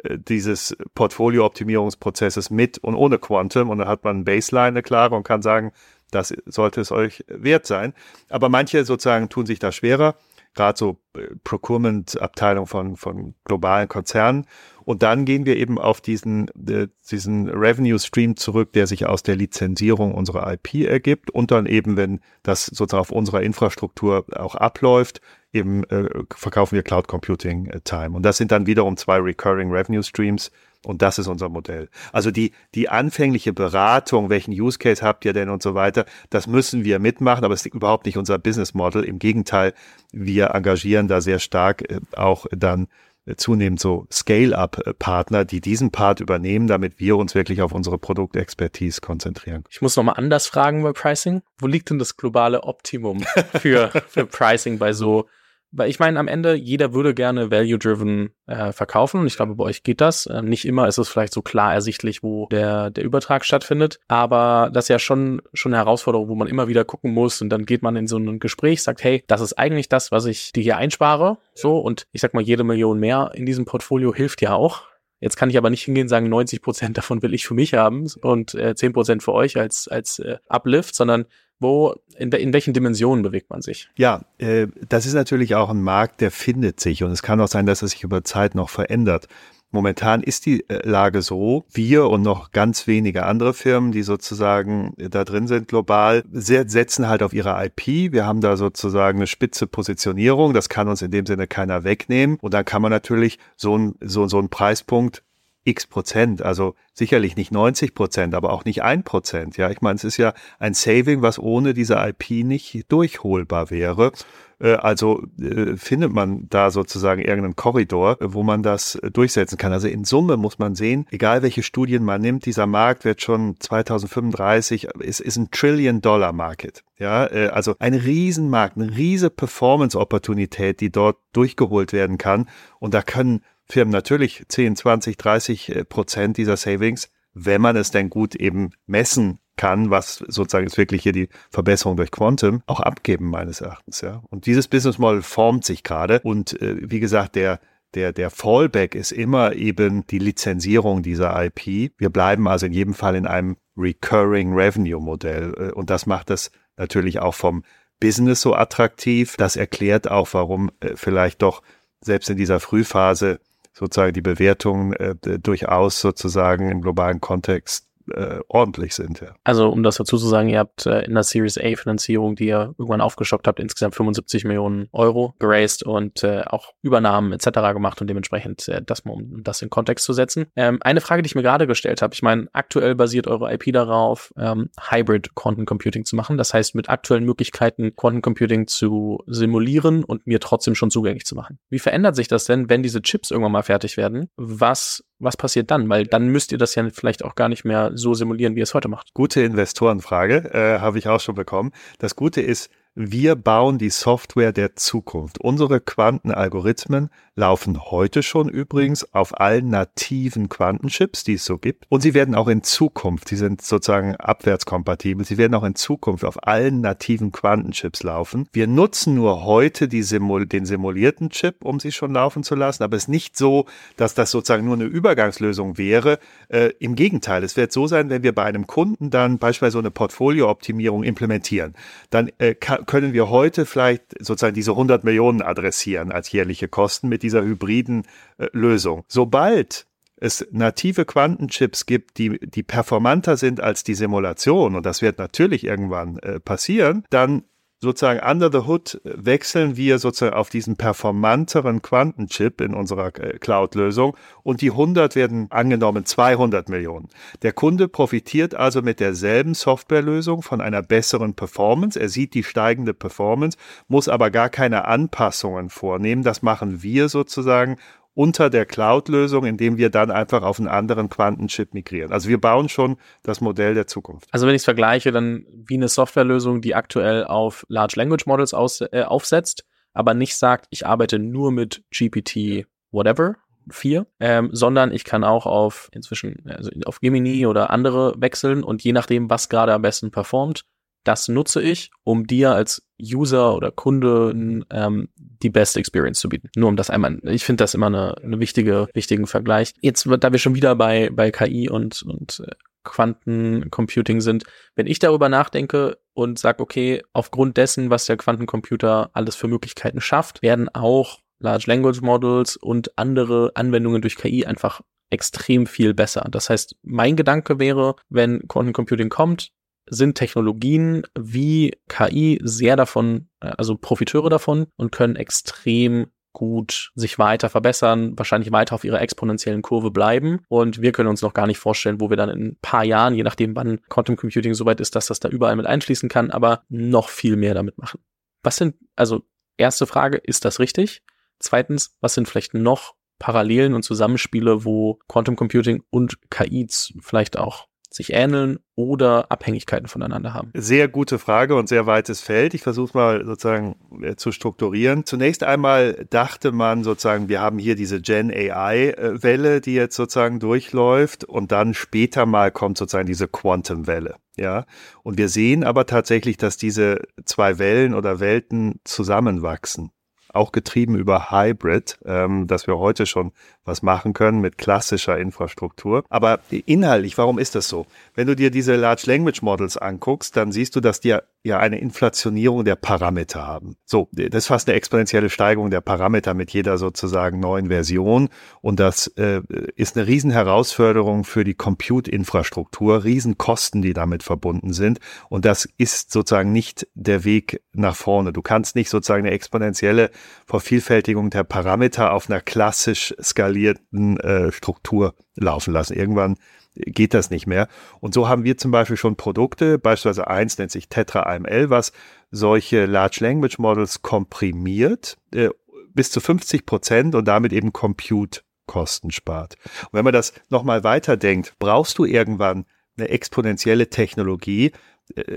dieses Portfolio-Optimierungsprozesses mit und ohne Quantum und dann hat man ein Baseline eine klare und kann sagen, das sollte es euch wert sein. Aber manche sozusagen tun sich da schwerer gerade so äh, Procurement-Abteilung von, von globalen Konzernen. Und dann gehen wir eben auf diesen, äh, diesen Revenue-Stream zurück, der sich aus der Lizenzierung unserer IP ergibt und dann eben, wenn das sozusagen auf unserer Infrastruktur auch abläuft, eben äh, verkaufen wir Cloud Computing äh, Time. Und das sind dann wiederum zwei Recurring Revenue Streams, und das ist unser Modell. Also die, die anfängliche Beratung, welchen Use Case habt ihr denn und so weiter, das müssen wir mitmachen, aber es ist überhaupt nicht unser Business Model. Im Gegenteil, wir engagieren da sehr stark äh, auch dann äh, zunehmend so Scale-up-Partner, die diesen Part übernehmen, damit wir uns wirklich auf unsere Produktexpertise konzentrieren. Ich muss nochmal anders fragen bei Pricing. Wo liegt denn das globale Optimum für, für Pricing bei so weil ich meine, am Ende, jeder würde gerne value-driven äh, verkaufen und ich glaube, bei euch geht das. Ähm, nicht immer ist es vielleicht so klar ersichtlich, wo der, der Übertrag stattfindet, aber das ist ja schon, schon eine Herausforderung, wo man immer wieder gucken muss und dann geht man in so ein Gespräch, sagt, hey, das ist eigentlich das, was ich dir hier einspare, so und ich sag mal, jede Million mehr in diesem Portfolio hilft ja auch. Jetzt kann ich aber nicht hingehen und sagen, 90 Prozent davon will ich für mich haben und äh, 10 Prozent für euch als, als äh, Uplift, sondern wo, in, in welchen Dimensionen bewegt man sich? Ja, äh, das ist natürlich auch ein Markt, der findet sich und es kann auch sein, dass er sich über Zeit noch verändert. Momentan ist die äh, Lage so, wir und noch ganz wenige andere Firmen, die sozusagen äh, da drin sind global, setzen halt auf ihre IP. Wir haben da sozusagen eine spitze Positionierung. Das kann uns in dem Sinne keiner wegnehmen. Und dann kann man natürlich so ein, so, so einen Preispunkt x Prozent, also sicherlich nicht 90 Prozent, aber auch nicht ein Prozent. Ja, ich meine, es ist ja ein Saving, was ohne diese IP nicht durchholbar wäre. Äh, also äh, findet man da sozusagen irgendeinen Korridor, wo man das durchsetzen kann. Also in Summe muss man sehen, egal welche Studien man nimmt, dieser Markt wird schon 2035, ist, ist ein Trillion-Dollar-Market. Ja, äh, also ein Riesenmarkt, eine riese Performance-Opportunität, die dort durchgeholt werden kann. Und da können Firmen natürlich 10, 20, 30 Prozent dieser Savings, wenn man es denn gut eben messen kann, was sozusagen ist wirklich hier die Verbesserung durch Quantum, auch abgeben meines Erachtens. Ja. Und dieses Business Model formt sich gerade und äh, wie gesagt, der der, der Fallback ist immer eben die Lizenzierung dieser IP. Wir bleiben also in jedem Fall in einem Recurring Revenue Modell. Äh, und das macht das natürlich auch vom Business so attraktiv. Das erklärt auch, warum äh, vielleicht doch selbst in dieser Frühphase sozusagen die Bewertungen äh, durchaus sozusagen im globalen Kontext äh, ordentlich sind. Ja. Also um das dazu zu sagen, ihr habt äh, in der Series A Finanzierung, die ihr irgendwann aufgestockt habt, insgesamt 75 Millionen Euro geraced und äh, auch Übernahmen etc. gemacht und dementsprechend äh, das mal, um das in Kontext zu setzen. Ähm, eine Frage, die ich mir gerade gestellt habe, ich meine, aktuell basiert eure IP darauf, ähm, Hybrid Quantum Computing zu machen. Das heißt, mit aktuellen Möglichkeiten Quantum Computing zu simulieren und mir trotzdem schon zugänglich zu machen. Wie verändert sich das denn, wenn diese Chips irgendwann mal fertig werden? Was was passiert dann? Weil dann müsst ihr das ja vielleicht auch gar nicht mehr so simulieren, wie ihr es heute macht. Gute Investorenfrage, äh, habe ich auch schon bekommen. Das Gute ist, wir bauen die Software der Zukunft. Unsere Quantenalgorithmen laufen heute schon übrigens auf allen nativen Quantenchips, die es so gibt. Und sie werden auch in Zukunft, die sind sozusagen abwärtskompatibel, sie werden auch in Zukunft auf allen nativen Quantenchips laufen. Wir nutzen nur heute Simul den simulierten Chip, um sie schon laufen zu lassen. Aber es ist nicht so, dass das sozusagen nur eine Übergangslösung wäre. Äh, Im Gegenteil, es wird so sein, wenn wir bei einem Kunden dann beispielsweise so eine Portfoliooptimierung implementieren, dann äh, können wir heute vielleicht sozusagen diese 100 Millionen adressieren als jährliche Kosten mit dieser hybriden äh, Lösung. Sobald es native Quantenchips gibt, die, die performanter sind als die Simulation, und das wird natürlich irgendwann äh, passieren, dann sozusagen under the hood wechseln wir sozusagen auf diesen performanteren Quantenchip in unserer äh, Cloud-Lösung und die 100 werden angenommen 200 Millionen. Der Kunde profitiert also mit derselben Softwarelösung von einer besseren Performance. Er sieht die steigende Performance, muss aber gar keine Anpassungen vornehmen. Das machen wir sozusagen unter der Cloud-Lösung, indem wir dann einfach auf einen anderen Quantenchip migrieren. Also wir bauen schon das Modell der Zukunft. Also wenn ich es vergleiche, dann wie eine Softwarelösung, die aktuell auf Large Language Models aus, äh, aufsetzt, aber nicht sagt, ich arbeite nur mit GPT whatever, 4, ähm, sondern ich kann auch auf inzwischen also auf Gemini oder andere wechseln und je nachdem, was gerade am besten performt, das nutze ich, um dir als User oder Kunde ähm, die beste Experience zu bieten. Nur um das einmal, ich finde das immer eine, eine wichtige, wichtigen Vergleich. Jetzt, da wir schon wieder bei, bei KI und, und äh, Quantencomputing sind, wenn ich darüber nachdenke und sage, okay, aufgrund dessen, was der Quantencomputer alles für Möglichkeiten schafft, werden auch Large Language Models und andere Anwendungen durch KI einfach extrem viel besser. Das heißt, mein Gedanke wäre, wenn Quantum Computing kommt, sind Technologien wie KI sehr davon, äh, also Profiteure davon und können extrem gut sich weiter verbessern, wahrscheinlich weiter auf ihrer exponentiellen Kurve bleiben. Und wir können uns noch gar nicht vorstellen, wo wir dann in ein paar Jahren, je nachdem wann Quantum Computing soweit ist, dass das da überall mit einschließen kann, aber noch viel mehr damit machen. Was sind, also erste Frage, ist das richtig? Zweitens, was sind vielleicht noch Parallelen und Zusammenspiele, wo Quantum Computing und KI vielleicht auch sich ähneln oder Abhängigkeiten voneinander haben? Sehr gute Frage und sehr weites Feld. Ich versuche mal sozusagen äh, zu strukturieren. Zunächst einmal dachte man sozusagen, wir haben hier diese Gen AI-Welle, die jetzt sozusagen durchläuft und dann später mal kommt sozusagen diese Quantum-Welle. Ja, und wir sehen aber tatsächlich, dass diese zwei Wellen oder Welten zusammenwachsen auch getrieben über Hybrid, ähm, dass wir heute schon was machen können mit klassischer Infrastruktur. Aber inhaltlich, warum ist das so? Wenn du dir diese Large Language Models anguckst, dann siehst du, dass die ja eine Inflationierung der Parameter haben. So, das ist fast eine exponentielle Steigerung der Parameter mit jeder sozusagen neuen Version. Und das äh, ist eine Riesenherausforderung für die Compute-Infrastruktur, Riesenkosten, die damit verbunden sind. Und das ist sozusagen nicht der Weg nach vorne. Du kannst nicht sozusagen eine exponentielle Vervielfältigung der Parameter auf einer klassisch skalierten äh, Struktur laufen lassen. Irgendwann geht das nicht mehr. Und so haben wir zum Beispiel schon Produkte, beispielsweise eins nennt sich Tetra AML, was solche Large Language Models komprimiert äh, bis zu 50 Prozent und damit eben Compute Kosten spart. Und wenn man das nochmal weiterdenkt, brauchst du irgendwann eine exponentielle Technologie,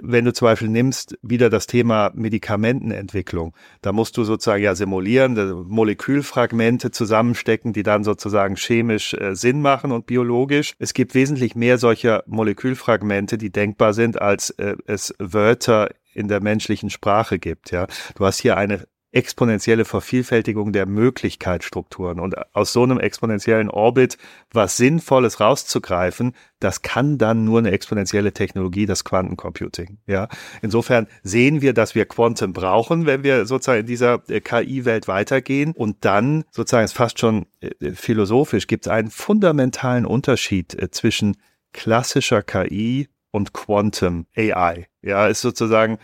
wenn du zum Beispiel nimmst, wieder das Thema Medikamentenentwicklung, da musst du sozusagen ja simulieren, Molekülfragmente zusammenstecken, die dann sozusagen chemisch äh, Sinn machen und biologisch. Es gibt wesentlich mehr solcher Molekülfragmente, die denkbar sind, als äh, es Wörter in der menschlichen Sprache gibt. Ja, du hast hier eine exponentielle Vervielfältigung der Möglichkeitsstrukturen. Und aus so einem exponentiellen Orbit was Sinnvolles rauszugreifen, das kann dann nur eine exponentielle Technologie, das Quantencomputing. Ja, insofern sehen wir, dass wir Quantum brauchen, wenn wir sozusagen in dieser äh, KI-Welt weitergehen. Und dann sozusagen ist fast schon äh, philosophisch gibt es einen fundamentalen Unterschied äh, zwischen klassischer KI und Quantum AI. Ja, ist sozusagen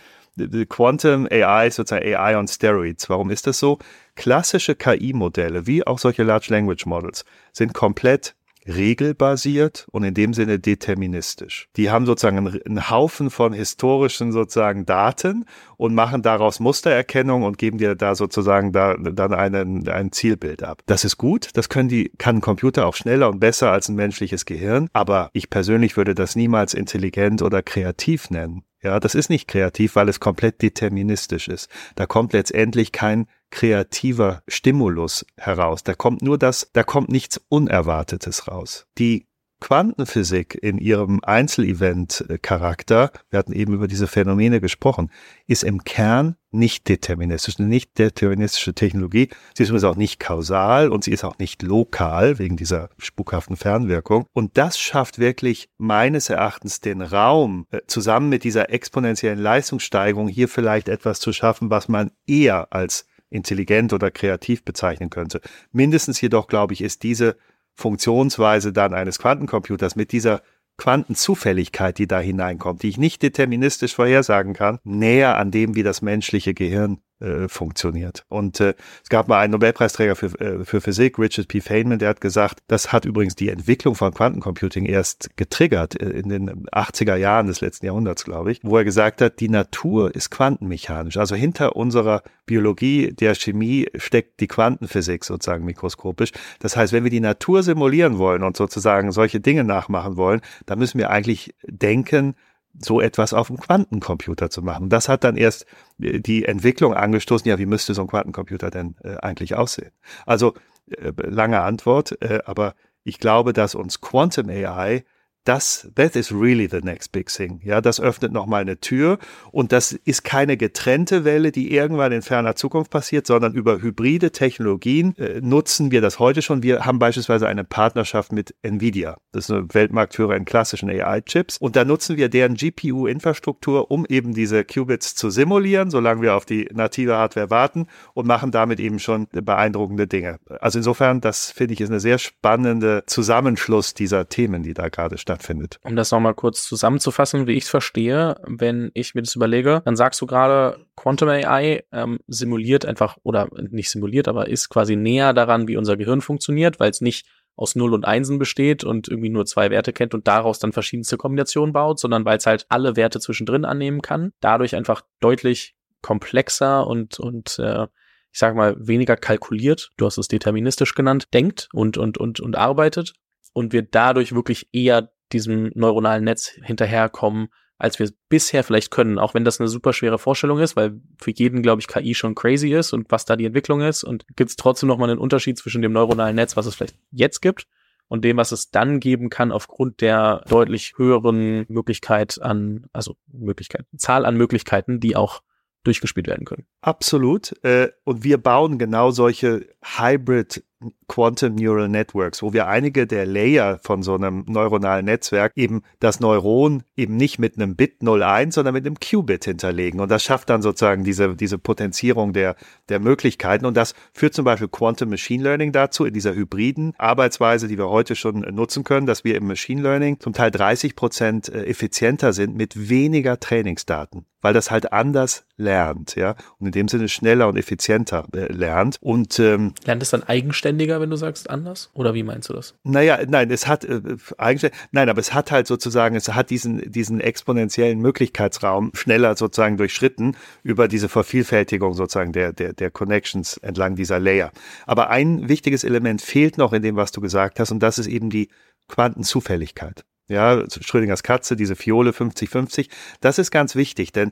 Quantum AI ist sozusagen AI on Steroids. Warum ist das so? Klassische KI-Modelle, wie auch solche Large Language Models, sind komplett regelbasiert und in dem Sinne deterministisch. Die haben sozusagen einen, Haufen von historischen sozusagen Daten und machen daraus Mustererkennung und geben dir da sozusagen da, dann einen, ein Zielbild ab. Das ist gut, das können die, kann ein Computer auch schneller und besser als ein menschliches Gehirn, aber ich persönlich würde das niemals intelligent oder kreativ nennen. Ja, das ist nicht kreativ, weil es komplett deterministisch ist. Da kommt letztendlich kein kreativer Stimulus heraus. Da kommt nur das, da kommt nichts Unerwartetes raus. Die Quantenphysik in ihrem Einzelevent-Charakter, wir hatten eben über diese Phänomene gesprochen, ist im Kern nicht deterministisch, eine nicht deterministische Technologie. Sie ist übrigens auch nicht kausal und sie ist auch nicht lokal wegen dieser spukhaften Fernwirkung. Und das schafft wirklich meines Erachtens den Raum, äh, zusammen mit dieser exponentiellen Leistungssteigerung hier vielleicht etwas zu schaffen, was man eher als intelligent oder kreativ bezeichnen könnte. Mindestens jedoch, glaube ich, ist diese Funktionsweise dann eines Quantencomputers mit dieser Quantenzufälligkeit, die da hineinkommt, die ich nicht deterministisch vorhersagen kann, näher an dem, wie das menschliche Gehirn äh, funktioniert. Und äh, es gab mal einen Nobelpreisträger für, äh, für Physik, Richard P. Feynman, der hat gesagt, das hat übrigens die Entwicklung von Quantencomputing erst getriggert äh, in den 80er Jahren des letzten Jahrhunderts, glaube ich, wo er gesagt hat, die Natur ist quantenmechanisch. Also hinter unserer Biologie, der Chemie steckt die Quantenphysik sozusagen mikroskopisch. Das heißt, wenn wir die Natur simulieren wollen und sozusagen solche Dinge nachmachen wollen, dann müssen wir eigentlich denken, so etwas auf dem Quantencomputer zu machen. Das hat dann erst äh, die Entwicklung angestoßen, ja, wie müsste so ein Quantencomputer denn äh, eigentlich aussehen? Also äh, lange Antwort, äh, aber ich glaube, dass uns Quantum AI das, that is really the next big thing. Ja, das öffnet nochmal eine Tür und das ist keine getrennte Welle, die irgendwann in ferner Zukunft passiert, sondern über hybride Technologien äh, nutzen wir das heute schon. Wir haben beispielsweise eine Partnerschaft mit Nvidia. Das ist eine Weltmarktführer in klassischen AI-Chips und da nutzen wir deren GPU-Infrastruktur, um eben diese Qubits zu simulieren, solange wir auf die native Hardware warten und machen damit eben schon beeindruckende Dinge. Also insofern, das finde ich ist eine sehr spannende Zusammenschluss dieser Themen, die da gerade stattfinden stattfindet. Um das nochmal kurz zusammenzufassen, wie ich es verstehe, wenn ich mir das überlege, dann sagst du gerade, Quantum AI ähm, simuliert einfach, oder nicht simuliert, aber ist quasi näher daran, wie unser Gehirn funktioniert, weil es nicht aus Null und Einsen besteht und irgendwie nur zwei Werte kennt und daraus dann verschiedenste Kombinationen baut, sondern weil es halt alle Werte zwischendrin annehmen kann. Dadurch einfach deutlich komplexer und, und äh, ich sag mal, weniger kalkuliert, du hast es deterministisch genannt, denkt und, und, und, und arbeitet und wir dadurch wirklich eher diesem neuronalen Netz hinterherkommen, als wir es bisher vielleicht können, auch wenn das eine super schwere Vorstellung ist, weil für jeden, glaube ich, KI schon crazy ist und was da die Entwicklung ist. Und gibt es trotzdem nochmal einen Unterschied zwischen dem neuronalen Netz, was es vielleicht jetzt gibt, und dem, was es dann geben kann, aufgrund der deutlich höheren Möglichkeit an, also Möglichkeit, Zahl an Möglichkeiten, die auch durchgespielt werden können. Absolut. Äh, und wir bauen genau solche Hybrid Quantum Neural Networks, wo wir einige der Layer von so einem neuronalen Netzwerk eben das Neuron eben nicht mit einem Bit 01, sondern mit einem Qubit hinterlegen. Und das schafft dann sozusagen diese, diese Potenzierung der, der Möglichkeiten. Und das führt zum Beispiel Quantum Machine Learning dazu, in dieser hybriden Arbeitsweise, die wir heute schon nutzen können, dass wir im Machine Learning zum Teil 30 Prozent äh, effizienter sind mit weniger Trainingsdaten weil das halt anders lernt, ja, und in dem Sinne schneller und effizienter äh, lernt. Und ähm, lernt es dann eigenständiger, wenn du sagst anders? Oder wie meinst du das? Naja, nein, es hat äh, eigentlich, nein, aber es hat halt sozusagen, es hat diesen, diesen exponentiellen Möglichkeitsraum schneller sozusagen durchschritten über diese Vervielfältigung sozusagen der, der, der Connections entlang dieser Layer. Aber ein wichtiges Element fehlt noch in dem, was du gesagt hast, und das ist eben die Quantenzufälligkeit. Ja, Schrödingers Katze, diese Fiole 50-50. Das ist ganz wichtig, denn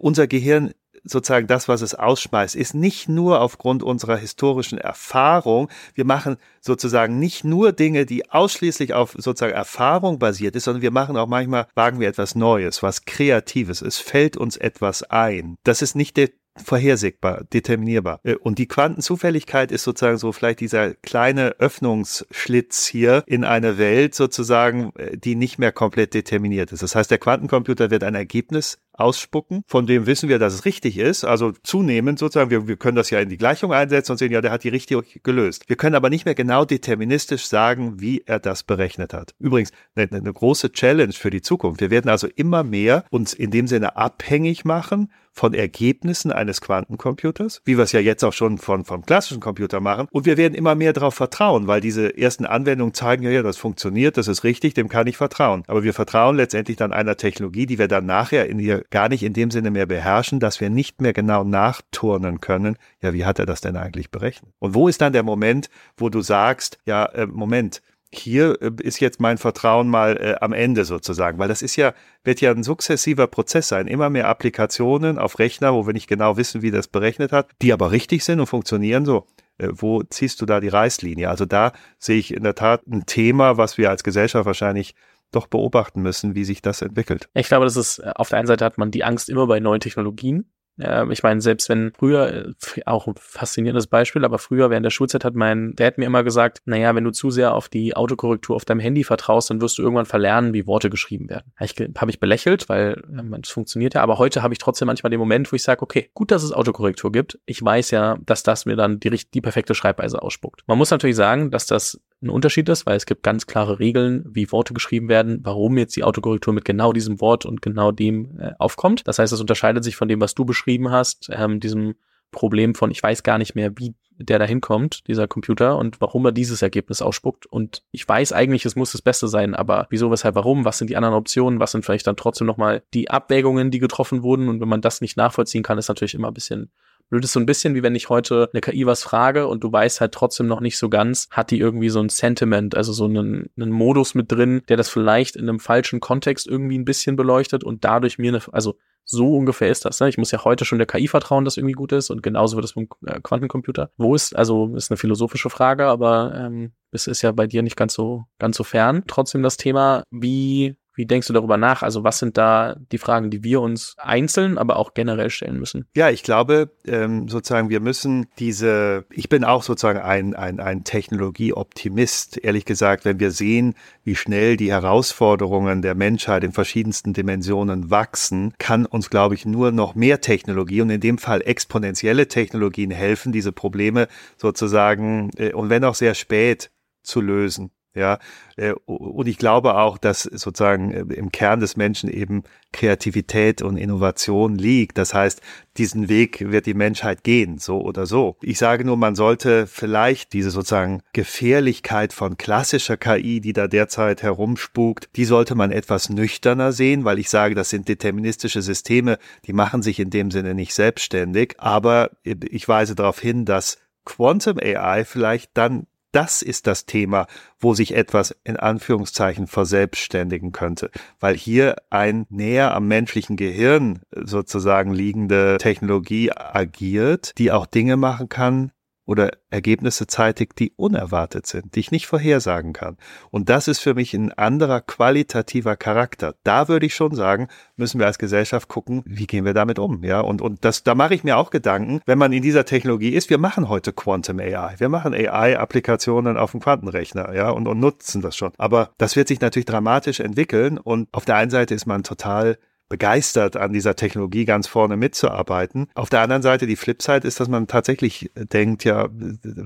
unser Gehirn sozusagen das, was es ausschmeißt, ist nicht nur aufgrund unserer historischen Erfahrung. Wir machen sozusagen nicht nur Dinge, die ausschließlich auf sozusagen Erfahrung basiert ist, sondern wir machen auch manchmal, wagen wir etwas Neues, was Kreatives. Es fällt uns etwas ein. Das ist nicht der vorhersehbar, determinierbar. Äh, und die Quantenzufälligkeit ist sozusagen so vielleicht dieser kleine Öffnungsschlitz hier in eine Welt sozusagen, äh, die nicht mehr komplett determiniert ist. Das heißt, der Quantencomputer wird ein Ergebnis ausspucken, von dem wissen wir, dass es richtig ist. Also zunehmend sozusagen, wir, wir können das ja in die Gleichung einsetzen und sehen, ja, der hat die richtig gelöst. Wir können aber nicht mehr genau deterministisch sagen, wie er das berechnet hat. Übrigens, eine, eine große Challenge für die Zukunft. Wir werden also immer mehr uns in dem Sinne abhängig machen von Ergebnissen eines Quantencomputers, wie wir es ja jetzt auch schon von, vom klassischen Computer machen. Und wir werden immer mehr darauf vertrauen, weil diese ersten Anwendungen zeigen, ja, ja, das funktioniert, das ist richtig, dem kann ich vertrauen. Aber wir vertrauen letztendlich dann einer Technologie, die wir dann nachher in ihr gar nicht in dem Sinne mehr beherrschen, dass wir nicht mehr genau nachturnen können, ja, wie hat er das denn eigentlich berechnet? Und wo ist dann der Moment, wo du sagst, ja, äh, Moment, hier äh, ist jetzt mein Vertrauen mal äh, am Ende sozusagen, weil das ist ja, wird ja ein sukzessiver Prozess sein. Immer mehr Applikationen auf Rechner, wo wir nicht genau wissen, wie das berechnet hat, die aber richtig sind und funktionieren so. Äh, wo ziehst du da die Reißlinie? Also da sehe ich in der Tat ein Thema, was wir als Gesellschaft wahrscheinlich doch beobachten müssen, wie sich das entwickelt. Ich glaube, das ist, äh, auf der einen Seite hat man die Angst immer bei neuen Technologien. Ähm, ich meine, selbst wenn früher, äh, auch ein faszinierendes Beispiel, aber früher während der Schulzeit hat mein Dad mir immer gesagt, naja, wenn du zu sehr auf die Autokorrektur auf deinem Handy vertraust, dann wirst du irgendwann verlernen, wie Worte geschrieben werden. Habe ich, belächelt, weil ähm, es funktioniert ja, aber heute habe ich trotzdem manchmal den Moment, wo ich sage, okay, gut, dass es Autokorrektur gibt. Ich weiß ja, dass das mir dann die, die perfekte Schreibweise ausspuckt. Man muss natürlich sagen, dass das ein Unterschied ist, weil es gibt ganz klare Regeln, wie Worte geschrieben werden, warum jetzt die Autokorrektur mit genau diesem Wort und genau dem äh, aufkommt. Das heißt, es unterscheidet sich von dem, was du beschrieben hast, ähm, diesem Problem von, ich weiß gar nicht mehr, wie der da hinkommt, dieser Computer, und warum er dieses Ergebnis ausspuckt. Und ich weiß eigentlich, es muss das Beste sein, aber wieso, weshalb, warum? Was sind die anderen Optionen? Was sind vielleicht dann trotzdem nochmal die Abwägungen, die getroffen wurden? Und wenn man das nicht nachvollziehen kann, ist natürlich immer ein bisschen blöd. ist so ein bisschen wie wenn ich heute eine KI was frage und du weißt halt trotzdem noch nicht so ganz, hat die irgendwie so ein Sentiment, also so einen, einen Modus mit drin, der das vielleicht in einem falschen Kontext irgendwie ein bisschen beleuchtet und dadurch mir eine, also so ungefähr ist das. Ne? Ich muss ja heute schon der KI vertrauen, dass irgendwie gut ist und genauso wird es beim äh, Quantencomputer. Wo ist, also ist eine philosophische Frage, aber ähm, es ist ja bei dir nicht ganz so ganz so fern. Trotzdem das Thema, wie wie denkst du darüber nach? Also was sind da die Fragen, die wir uns einzeln, aber auch generell stellen müssen? Ja, ich glaube ähm, sozusagen, wir müssen diese, ich bin auch sozusagen ein, ein, ein Technologieoptimist, ehrlich gesagt, wenn wir sehen, wie schnell die Herausforderungen der Menschheit in verschiedensten Dimensionen wachsen, kann uns, glaube ich, nur noch mehr Technologie und in dem Fall exponentielle Technologien helfen, diese Probleme sozusagen, äh, und wenn auch sehr spät, zu lösen. Ja, äh, und ich glaube auch, dass sozusagen äh, im Kern des Menschen eben Kreativität und Innovation liegt. Das heißt, diesen Weg wird die Menschheit gehen, so oder so. Ich sage nur, man sollte vielleicht diese sozusagen Gefährlichkeit von klassischer KI, die da derzeit herumspukt, die sollte man etwas nüchterner sehen, weil ich sage, das sind deterministische Systeme, die machen sich in dem Sinne nicht selbstständig. Aber ich weise darauf hin, dass Quantum AI vielleicht dann das ist das Thema, wo sich etwas in Anführungszeichen verselbstständigen könnte, weil hier ein näher am menschlichen Gehirn sozusagen liegende Technologie agiert, die auch Dinge machen kann, oder Ergebnisse zeitigt, die unerwartet sind, die ich nicht vorhersagen kann. Und das ist für mich ein anderer qualitativer Charakter. Da würde ich schon sagen, müssen wir als Gesellschaft gucken, wie gehen wir damit um, ja? Und, und das, da mache ich mir auch Gedanken, wenn man in dieser Technologie ist. Wir machen heute Quantum AI. Wir machen AI-Applikationen auf dem Quantenrechner, ja, und, und nutzen das schon. Aber das wird sich natürlich dramatisch entwickeln. Und auf der einen Seite ist man total begeistert an dieser Technologie ganz vorne mitzuarbeiten. Auf der anderen Seite, die Flipside ist, dass man tatsächlich denkt, ja,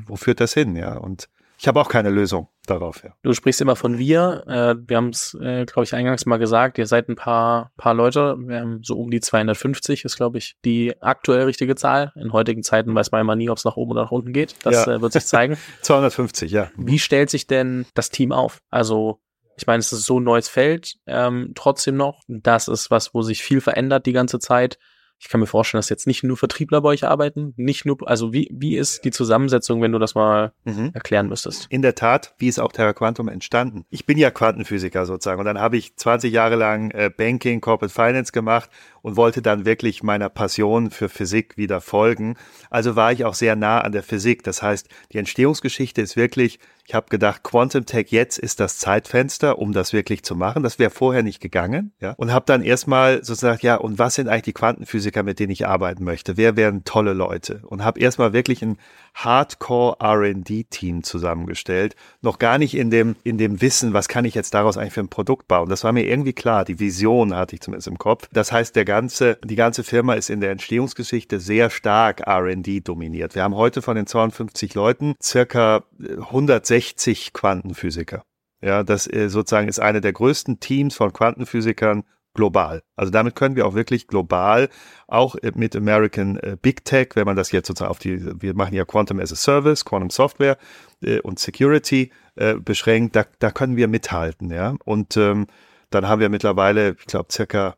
wo führt das hin? Ja, und ich habe auch keine Lösung darauf. Ja. Du sprichst immer von wir. Äh, wir haben es, äh, glaube ich, eingangs mal gesagt. Ihr seid ein paar, paar Leute. Wir haben so um die 250 ist, glaube ich, die aktuell richtige Zahl. In heutigen Zeiten weiß man immer nie, ob es nach oben oder nach unten geht. Das ja. äh, wird sich zeigen. 250, ja. Wie stellt sich denn das Team auf? Also ich meine, es ist so ein neues Feld, ähm, trotzdem noch. Das ist was, wo sich viel verändert die ganze Zeit. Ich kann mir vorstellen, dass jetzt nicht nur Vertriebler bei euch arbeiten, nicht nur, also wie, wie ist die Zusammensetzung, wenn du das mal mhm. erklären müsstest? In der Tat, wie ist auch Terra Quantum entstanden? Ich bin ja Quantenphysiker sozusagen und dann habe ich 20 Jahre lang äh, Banking, Corporate Finance gemacht und wollte dann wirklich meiner Passion für Physik wieder folgen. Also war ich auch sehr nah an der Physik. Das heißt, die Entstehungsgeschichte ist wirklich ich habe gedacht, Quantum Tech jetzt ist das Zeitfenster, um das wirklich zu machen. Das wäre vorher nicht gegangen. Ja? Und habe dann erstmal sozusagen, ja, und was sind eigentlich die Quantenphysiker, mit denen ich arbeiten möchte? Wer wären tolle Leute? Und habe erstmal wirklich ein Hardcore R&D-Team zusammengestellt. Noch gar nicht in dem, in dem Wissen, was kann ich jetzt daraus eigentlich für ein Produkt bauen. Das war mir irgendwie klar. Die Vision hatte ich zumindest im Kopf. Das heißt, der ganze, die ganze Firma ist in der Entstehungsgeschichte sehr stark R&D dominiert. Wir haben heute von den 52 Leuten circa 160 Quantenphysiker. Ja, das äh, sozusagen ist eine der größten Teams von Quantenphysikern global. Also damit können wir auch wirklich global, auch mit American äh, Big Tech, wenn man das jetzt sozusagen auf die, wir machen ja Quantum as a Service, Quantum Software äh, und Security äh, beschränkt, da, da können wir mithalten, ja. Und ähm, dann haben wir mittlerweile, ich glaube, circa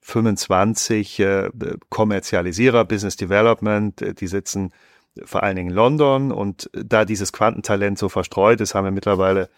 25 äh, Kommerzialisierer, Business Development, äh, die sitzen vor allen Dingen in London und da dieses Quantentalent so verstreut ist, haben wir mittlerweile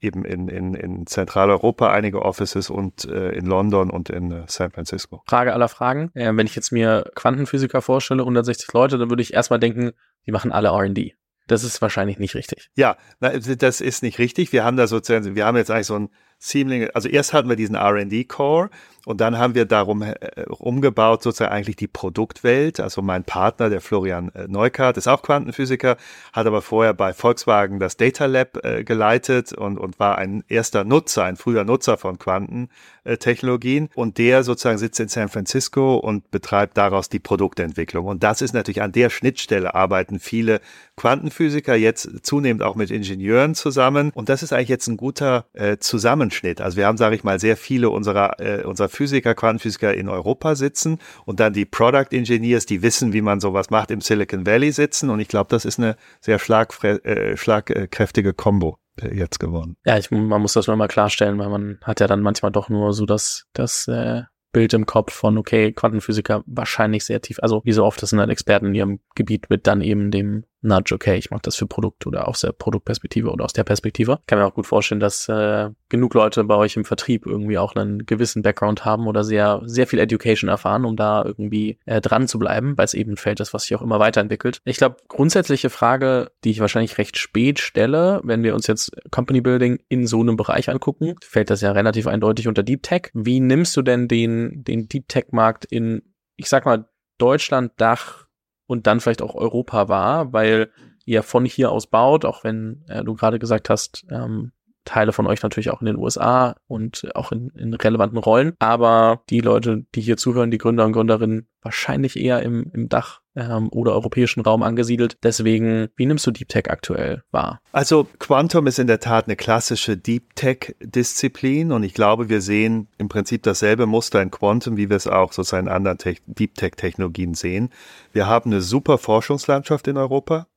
eben in, in, in Zentraleuropa einige Offices und äh, in London und in äh, San Francisco. Frage aller Fragen. Äh, wenn ich jetzt mir Quantenphysiker vorstelle, 160 Leute, dann würde ich erstmal denken, die machen alle RD. Das ist wahrscheinlich nicht richtig. Ja, das ist nicht richtig. Wir haben da sozusagen, wir haben jetzt eigentlich so ein ziemlich, also erst hatten wir diesen R&D-Core und dann haben wir darum äh, umgebaut sozusagen eigentlich die Produktwelt. Also mein Partner, der Florian äh, Neukart, ist auch Quantenphysiker, hat aber vorher bei Volkswagen das Data Lab äh, geleitet und, und war ein erster Nutzer, ein früher Nutzer von Quantentechnologien. Und der sozusagen sitzt in San Francisco und betreibt daraus die Produktentwicklung. Und das ist natürlich an der Schnittstelle arbeiten viele Quantenphysiker jetzt zunehmend auch mit Ingenieuren zusammen. Und das ist eigentlich jetzt ein guter äh, Zusammenschnitt. Also wir haben, sage ich mal, sehr viele unserer, äh, unserer Physiker, Quantenphysiker in Europa sitzen und dann die Product Engineers, die wissen, wie man sowas macht, im Silicon Valley sitzen. Und ich glaube, das ist eine sehr äh, schlagkräftige Combo äh, jetzt geworden. Ja, ich, man muss das nur mal klarstellen, weil man hat ja dann manchmal doch nur so das, das äh, Bild im Kopf von, okay, Quantenphysiker wahrscheinlich sehr tief. Also wie so oft, das sind halt Experten in ihrem Gebiet mit dann eben dem Nudge, okay, ich mache das für Produkt oder aus der Produktperspektive oder aus der Perspektive. Ich kann mir auch gut vorstellen, dass äh, genug Leute bei euch im Vertrieb irgendwie auch einen gewissen Background haben oder sehr, sehr viel Education erfahren, um da irgendwie äh, dran zu bleiben, weil es eben ein Feld was sich auch immer weiterentwickelt. Ich glaube, grundsätzliche Frage, die ich wahrscheinlich recht spät stelle, wenn wir uns jetzt Company Building in so einem Bereich angucken, fällt das ja relativ eindeutig unter Deep Tech. Wie nimmst du denn den, den Deep Tech Markt in, ich sag mal, Deutschland, Dach, und dann vielleicht auch Europa war, weil ihr von hier aus baut, auch wenn äh, du gerade gesagt hast, ähm, Teile von euch natürlich auch in den USA und auch in, in relevanten Rollen. Aber die Leute, die hier zuhören, die Gründer und Gründerinnen, wahrscheinlich eher im, im Dach ähm, oder europäischen Raum angesiedelt. Deswegen, wie nimmst du Deep Tech aktuell wahr? Also Quantum ist in der Tat eine klassische Deep Tech-Disziplin und ich glaube, wir sehen im Prinzip dasselbe Muster in Quantum, wie wir es auch sozusagen in anderen Te Deep Tech-Technologien sehen. Wir haben eine super Forschungslandschaft in Europa,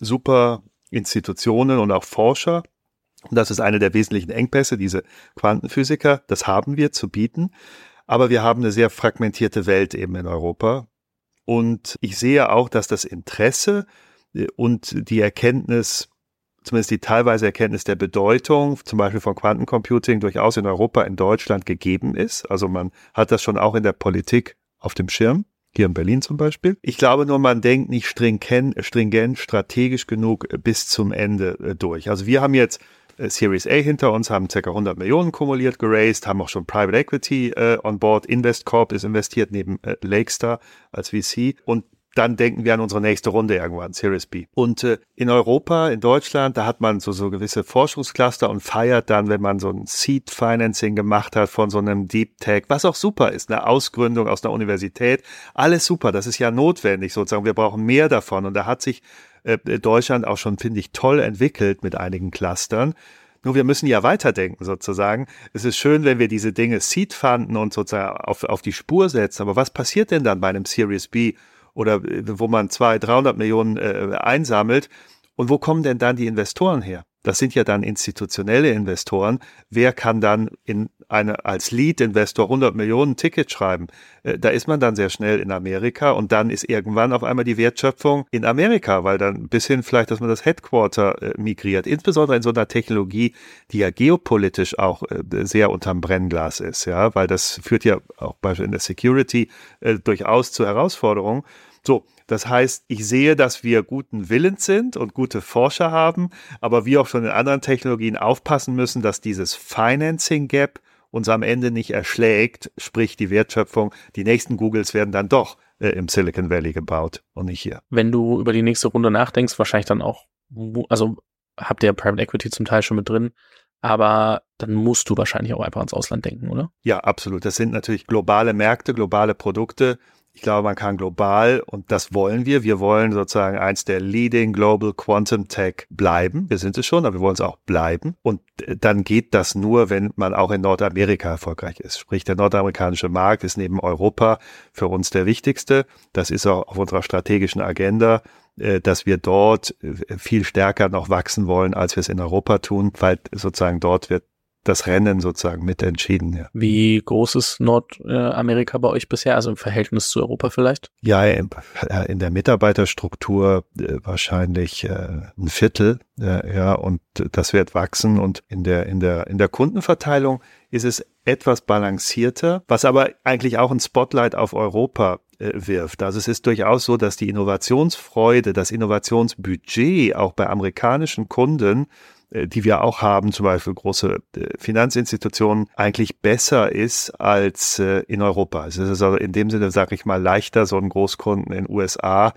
super Institutionen und auch Forscher, und das ist eine der wesentlichen Engpässe, diese Quantenphysiker. Das haben wir zu bieten. Aber wir haben eine sehr fragmentierte Welt eben in Europa. Und ich sehe auch, dass das Interesse äh, und die Erkenntnis, zumindest die teilweise Erkenntnis der Bedeutung, zum Beispiel von Quantencomputing, durchaus in Europa, in Deutschland gegeben ist. Also man hat das schon auch in der Politik auf dem Schirm. Hier in Berlin zum Beispiel. Ich glaube nur, man denkt nicht stringent, stringent strategisch genug bis zum Ende äh, durch. Also wir haben jetzt äh, Series A hinter uns, haben ca. 100 Millionen kumuliert geraced, haben auch schon Private Equity äh, on board. InvestCorp ist investiert neben äh, Lakestar als VC und dann denken wir an unsere nächste Runde irgendwann, Series B. Und äh, in Europa, in Deutschland, da hat man so, so gewisse Forschungscluster und feiert dann, wenn man so ein Seed Financing gemacht hat von so einem Deep Tech, was auch super ist, eine Ausgründung aus einer Universität. Alles super, das ist ja notwendig sozusagen. Wir brauchen mehr davon. Und da hat sich äh, Deutschland auch schon, finde ich, toll entwickelt mit einigen Clustern. Nur wir müssen ja weiterdenken sozusagen. Es ist schön, wenn wir diese Dinge Seed fanden und sozusagen auf, auf die Spur setzen. Aber was passiert denn dann bei einem Series B oder äh, wo man zwei, 300 Millionen äh, einsammelt? Und wo kommen denn dann die Investoren her? Das sind ja dann institutionelle Investoren. Wer kann dann in eine, als Lead-Investor 100 Millionen Tickets schreiben? Äh, da ist man dann sehr schnell in Amerika und dann ist irgendwann auf einmal die Wertschöpfung in Amerika, weil dann bis hin vielleicht, dass man das Headquarter äh, migriert. Insbesondere in so einer Technologie, die ja geopolitisch auch äh, sehr unterm Brennglas ist, ja, weil das führt ja auch beispielsweise in der Security durchaus zu Herausforderungen. So, das heißt, ich sehe, dass wir guten Willens sind und gute Forscher haben, aber wie auch schon in anderen Technologien aufpassen müssen, dass dieses Financing Gap uns am Ende nicht erschlägt, sprich die Wertschöpfung. Die nächsten Googles werden dann doch äh, im Silicon Valley gebaut und nicht hier. Wenn du über die nächste Runde nachdenkst, wahrscheinlich dann auch, also habt ihr Private Equity zum Teil schon mit drin, aber dann musst du wahrscheinlich auch einfach ans Ausland denken, oder? Ja, absolut. Das sind natürlich globale Märkte, globale Produkte. Ich glaube, man kann global, und das wollen wir, wir wollen sozusagen eins der Leading Global Quantum Tech bleiben. Wir sind es schon, aber wir wollen es auch bleiben. Und äh, dann geht das nur, wenn man auch in Nordamerika erfolgreich ist. Sprich, der nordamerikanische Markt ist neben Europa für uns der wichtigste. Das ist auch auf unserer strategischen Agenda äh, dass wir dort äh, viel stärker noch wachsen wollen, als wir es in Europa tun, weil sozusagen dort wird das Rennen sozusagen mit entschieden. Ja. Wie groß ist Nordamerika bei euch bisher, also im Verhältnis zu Europa vielleicht? Ja, in, der Mitarbeiterstruktur äh, wahrscheinlich äh, ein Viertel, äh, ja, und das wird wachsen und in der in der in der Kundenverteilung ist es etwas balancierter, was aber eigentlich auch ein Spotlight auf Europa wirft. Also es ist durchaus so, dass die Innovationsfreude, das Innovationsbudget auch bei amerikanischen Kunden die wir auch haben, zum Beispiel große äh, Finanzinstitutionen, eigentlich besser ist als äh, in Europa. Also es ist also in dem Sinne, sage ich mal, leichter, so einen Großkunden in USA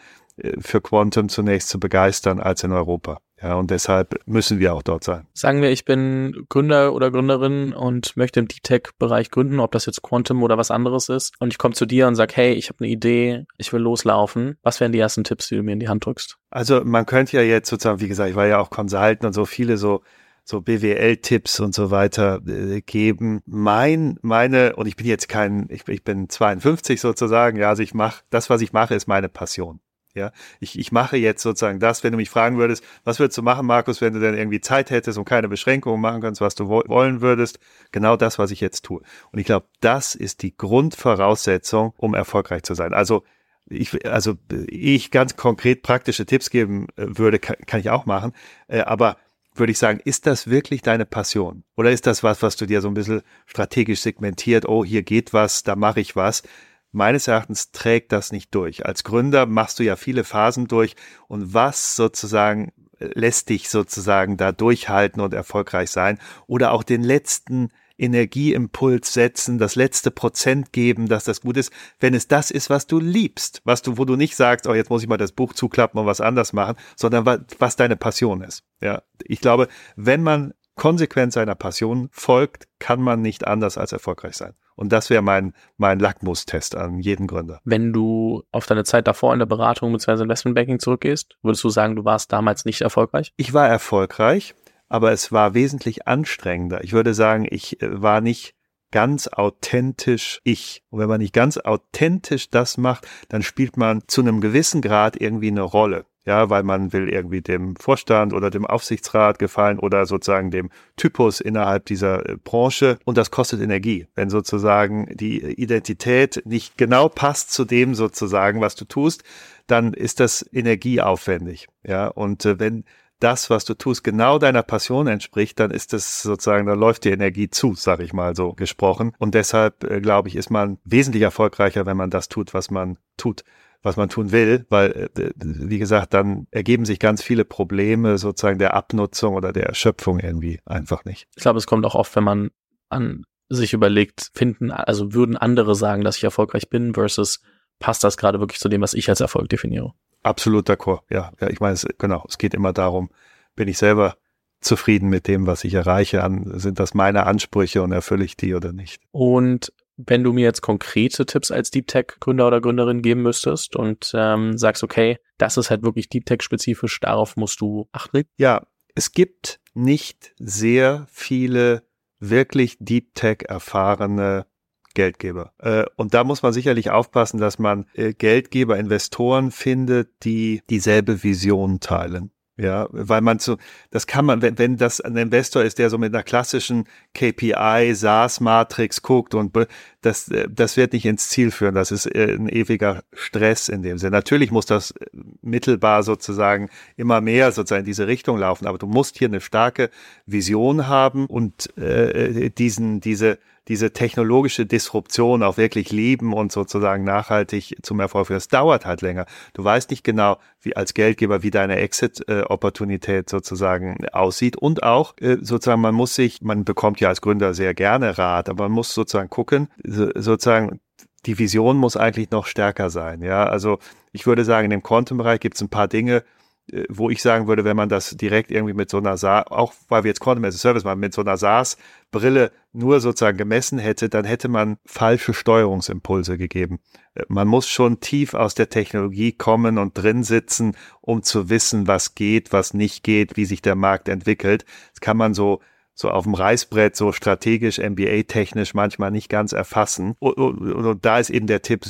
für Quantum zunächst zu begeistern als in Europa. Ja, und deshalb müssen wir auch dort sein. Sagen wir, ich bin Gründer oder Gründerin und möchte im Deep Tech-Bereich gründen, ob das jetzt Quantum oder was anderes ist. Und ich komme zu dir und sage, hey, ich habe eine Idee, ich will loslaufen. Was wären die ersten Tipps, die du mir in die Hand drückst? Also man könnte ja jetzt sozusagen, wie gesagt, ich war ja auch Consultant und so viele so so BWL-Tipps und so weiter äh, geben. Mein, meine, und ich bin jetzt kein, ich, ich bin 52 sozusagen, ja, also ich mache, das, was ich mache, ist meine Passion. Ja, ich, ich mache jetzt sozusagen das, wenn du mich fragen würdest, was würdest du machen, Markus, wenn du denn irgendwie Zeit hättest und keine Beschränkungen machen kannst, was du wo wollen würdest? Genau das, was ich jetzt tue. Und ich glaube, das ist die Grundvoraussetzung, um erfolgreich zu sein. Also ich, also ich ganz konkret praktische Tipps geben äh, würde, kann, kann ich auch machen. Äh, aber würde ich sagen, ist das wirklich deine Passion? Oder ist das was, was du dir so ein bisschen strategisch segmentiert, oh, hier geht was, da mache ich was? Meines Erachtens trägt das nicht durch. Als Gründer machst du ja viele Phasen durch und was sozusagen lässt dich sozusagen da durchhalten und erfolgreich sein oder auch den letzten Energieimpuls setzen, das letzte Prozent geben, dass das gut ist, wenn es das ist, was du liebst, was du, wo du nicht sagst, oh, jetzt muss ich mal das Buch zuklappen und was anders machen, sondern was, was deine Passion ist. Ja, ich glaube, wenn man konsequent seiner Passion folgt, kann man nicht anders als erfolgreich sein. Und das wäre mein, mein Lackmustest an jeden Gründer. Wenn du auf deine Zeit davor in der Beratung bzw. Investmentbanking zurückgehst, würdest du sagen, du warst damals nicht erfolgreich? Ich war erfolgreich, aber es war wesentlich anstrengender. Ich würde sagen, ich äh, war nicht ganz authentisch ich. Und wenn man nicht ganz authentisch das macht, dann spielt man zu einem gewissen Grad irgendwie eine Rolle ja, weil man will irgendwie dem Vorstand oder dem Aufsichtsrat gefallen oder sozusagen dem Typus innerhalb dieser äh, Branche. Und das kostet Energie, wenn sozusagen die Identität nicht genau passt zu dem sozusagen, was du tust, dann ist das energieaufwendig, ja, und äh, wenn das, was du tust, genau deiner Passion entspricht, dann ist es sozusagen, da läuft die Energie zu, sage ich mal so gesprochen. Und deshalb, äh, glaube ich, ist man wesentlich erfolgreicher, wenn man das tut, was man tut was man tun will, weil, äh, wie gesagt, dann ergeben sich ganz viele Probleme sozusagen der Abnutzung oder der Erschöpfung irgendwie einfach nicht. Ich glaube, es kommt auch oft, wenn man an sich überlegt, finden, also würden andere sagen, dass ich erfolgreich bin versus passt das gerade wirklich zu dem, was ich als Erfolg definiere. Absolut d'accord, ja. Ja, ich meine, es, genau, es geht immer darum, bin ich selber zufrieden mit dem, was ich erreiche, an, sind das meine Ansprüche und erfülle ich die oder nicht. Und wenn du mir jetzt konkrete Tipps als Deep Tech Gründer oder Gründerin geben müsstest und ähm, sagst, okay, das ist halt wirklich Deep Tech spezifisch, darauf musst du achten? Ja, es gibt nicht sehr viele wirklich Deep Tech erfahrene Geldgeber. Äh, und da muss man sicherlich aufpassen, dass man äh, Geldgeber, Investoren findet, die dieselbe Vision teilen. Ja, weil man so, das kann man, wenn, wenn das ein Investor ist, der so mit einer klassischen KPI, SaaS-Matrix guckt und das, das wird nicht ins Ziel führen. Das ist äh, ein ewiger Stress in dem Sinne. Natürlich muss das mittelbar sozusagen immer mehr sozusagen in diese Richtung laufen, aber du musst hier eine starke Vision haben und äh, diesen, diese diese technologische Disruption auch wirklich lieben und sozusagen nachhaltig zum Erfolg führen. Das dauert halt länger. Du weißt nicht genau, wie als Geldgeber, wie deine Exit-Opportunität sozusagen aussieht. Und auch äh, sozusagen, man muss sich, man bekommt ja als Gründer sehr gerne Rat, aber man muss sozusagen gucken, sozusagen, die Vision muss eigentlich noch stärker sein. Ja, also ich würde sagen, in dem Quantum-Bereich gibt es ein paar Dinge, äh, wo ich sagen würde, wenn man das direkt irgendwie mit so einer SaaS, auch weil wir jetzt Quantum as a Service machen, mit so einer SaaS-Brille nur sozusagen gemessen hätte, dann hätte man falsche Steuerungsimpulse gegeben. Äh, man muss schon tief aus der Technologie kommen und drin sitzen, um zu wissen, was geht, was nicht geht, wie sich der Markt entwickelt. Das kann man so so auf dem Reißbrett, so strategisch, MBA-technisch manchmal nicht ganz erfassen. Und, und, und da ist eben der Tipp,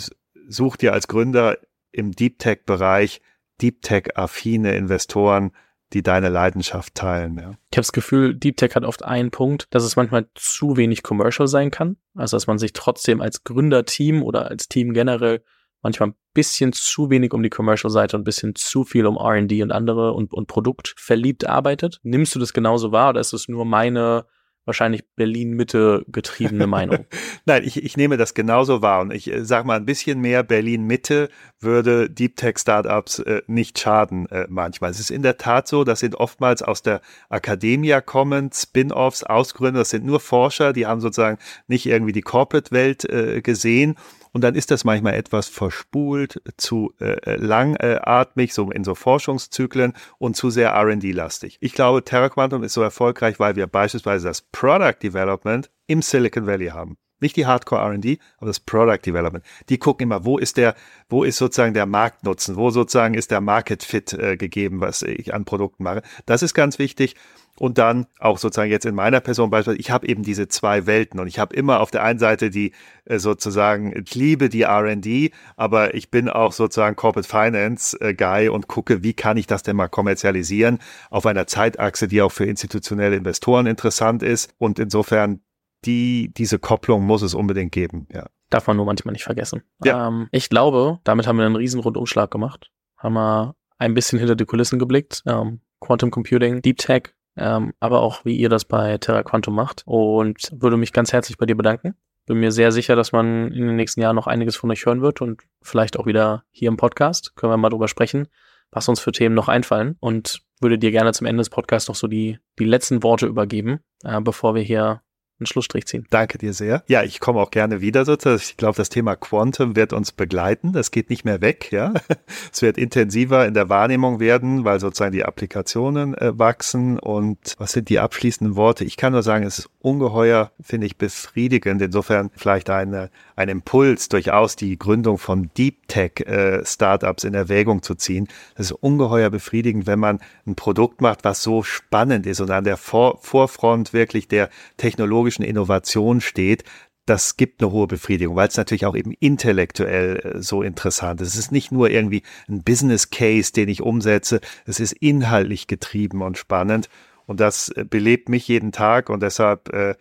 such dir als Gründer im Deep Tech-Bereich Deep Tech-affine Investoren, die deine Leidenschaft teilen. Ja. Ich habe das Gefühl, Deep Tech hat oft einen Punkt, dass es manchmal zu wenig commercial sein kann. Also dass man sich trotzdem als Gründerteam oder als Team generell manchmal ein bisschen zu wenig um die Commercial-Seite und ein bisschen zu viel um R&D und andere und, und Produkt verliebt arbeitet. Nimmst du das genauso wahr oder ist es nur meine wahrscheinlich Berlin-Mitte getriebene Meinung. Nein, ich, ich nehme das genauso wahr und ich äh, sage mal, ein bisschen mehr Berlin-Mitte würde Deep Tech-Startups äh, nicht schaden äh, manchmal. Es ist in der Tat so, das sind oftmals aus der Akademia kommen, Spin-offs, Ausgründer, das sind nur Forscher, die haben sozusagen nicht irgendwie die Corporate-Welt äh, gesehen und dann ist das manchmal etwas verspult, zu äh, langatmig, so in so Forschungszyklen und zu sehr R&D-lastig. Ich glaube, Terra Quantum ist so erfolgreich, weil wir beispielsweise das Product Development im Silicon Valley haben. Nicht die Hardcore R&D, aber das Product Development. Die gucken immer, wo ist der, wo ist sozusagen der Marktnutzen, wo sozusagen ist der Market Fit äh, gegeben, was ich an Produkten mache. Das ist ganz wichtig. Und dann auch sozusagen jetzt in meiner Person beispielsweise, ich habe eben diese zwei Welten und ich habe immer auf der einen Seite die äh, sozusagen, ich liebe die R&D, aber ich bin auch sozusagen Corporate Finance äh, Guy und gucke, wie kann ich das denn mal kommerzialisieren auf einer Zeitachse, die auch für institutionelle Investoren interessant ist. Und insofern die, diese Kopplung muss es unbedingt geben, ja. Darf man nur manchmal nicht vergessen. Ja. Ähm, ich glaube, damit haben wir einen riesen Rundumschlag gemacht. Haben wir ein bisschen hinter die Kulissen geblickt. Ähm, Quantum Computing, Deep Tech, ähm, aber auch wie ihr das bei Terra Quantum macht. Und würde mich ganz herzlich bei dir bedanken. Bin mir sehr sicher, dass man in den nächsten Jahren noch einiges von euch hören wird und vielleicht auch wieder hier im Podcast. Können wir mal drüber sprechen, was uns für Themen noch einfallen. Und würde dir gerne zum Ende des Podcasts noch so die, die letzten Worte übergeben, äh, bevor wir hier einen Schlussstrich ziehen. Danke dir sehr. Ja, ich komme auch gerne wieder sozusagen. Ich glaube, das Thema Quantum wird uns begleiten. Das geht nicht mehr weg, ja. Es wird intensiver in der Wahrnehmung werden, weil sozusagen die Applikationen äh, wachsen. Und was sind die abschließenden Worte? Ich kann nur sagen, es ist ungeheuer, finde ich, befriedigend. Insofern vielleicht eine, ein Impuls, durchaus die Gründung von Deep Tech äh, Startups in Erwägung zu ziehen. Es ist ungeheuer befriedigend, wenn man ein Produkt macht, was so spannend ist und an der Vor Vorfront wirklich der technologischen Innovation steht, das gibt eine hohe Befriedigung, weil es natürlich auch eben intellektuell äh, so interessant ist. Es ist nicht nur irgendwie ein Business Case, den ich umsetze, es ist inhaltlich getrieben und spannend und das äh, belebt mich jeden Tag und deshalb äh,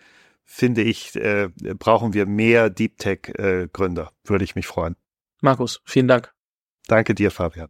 finde ich, äh, brauchen wir mehr Deep Tech äh, Gründer. Würde ich mich freuen. Markus, vielen Dank. Danke dir, Fabian.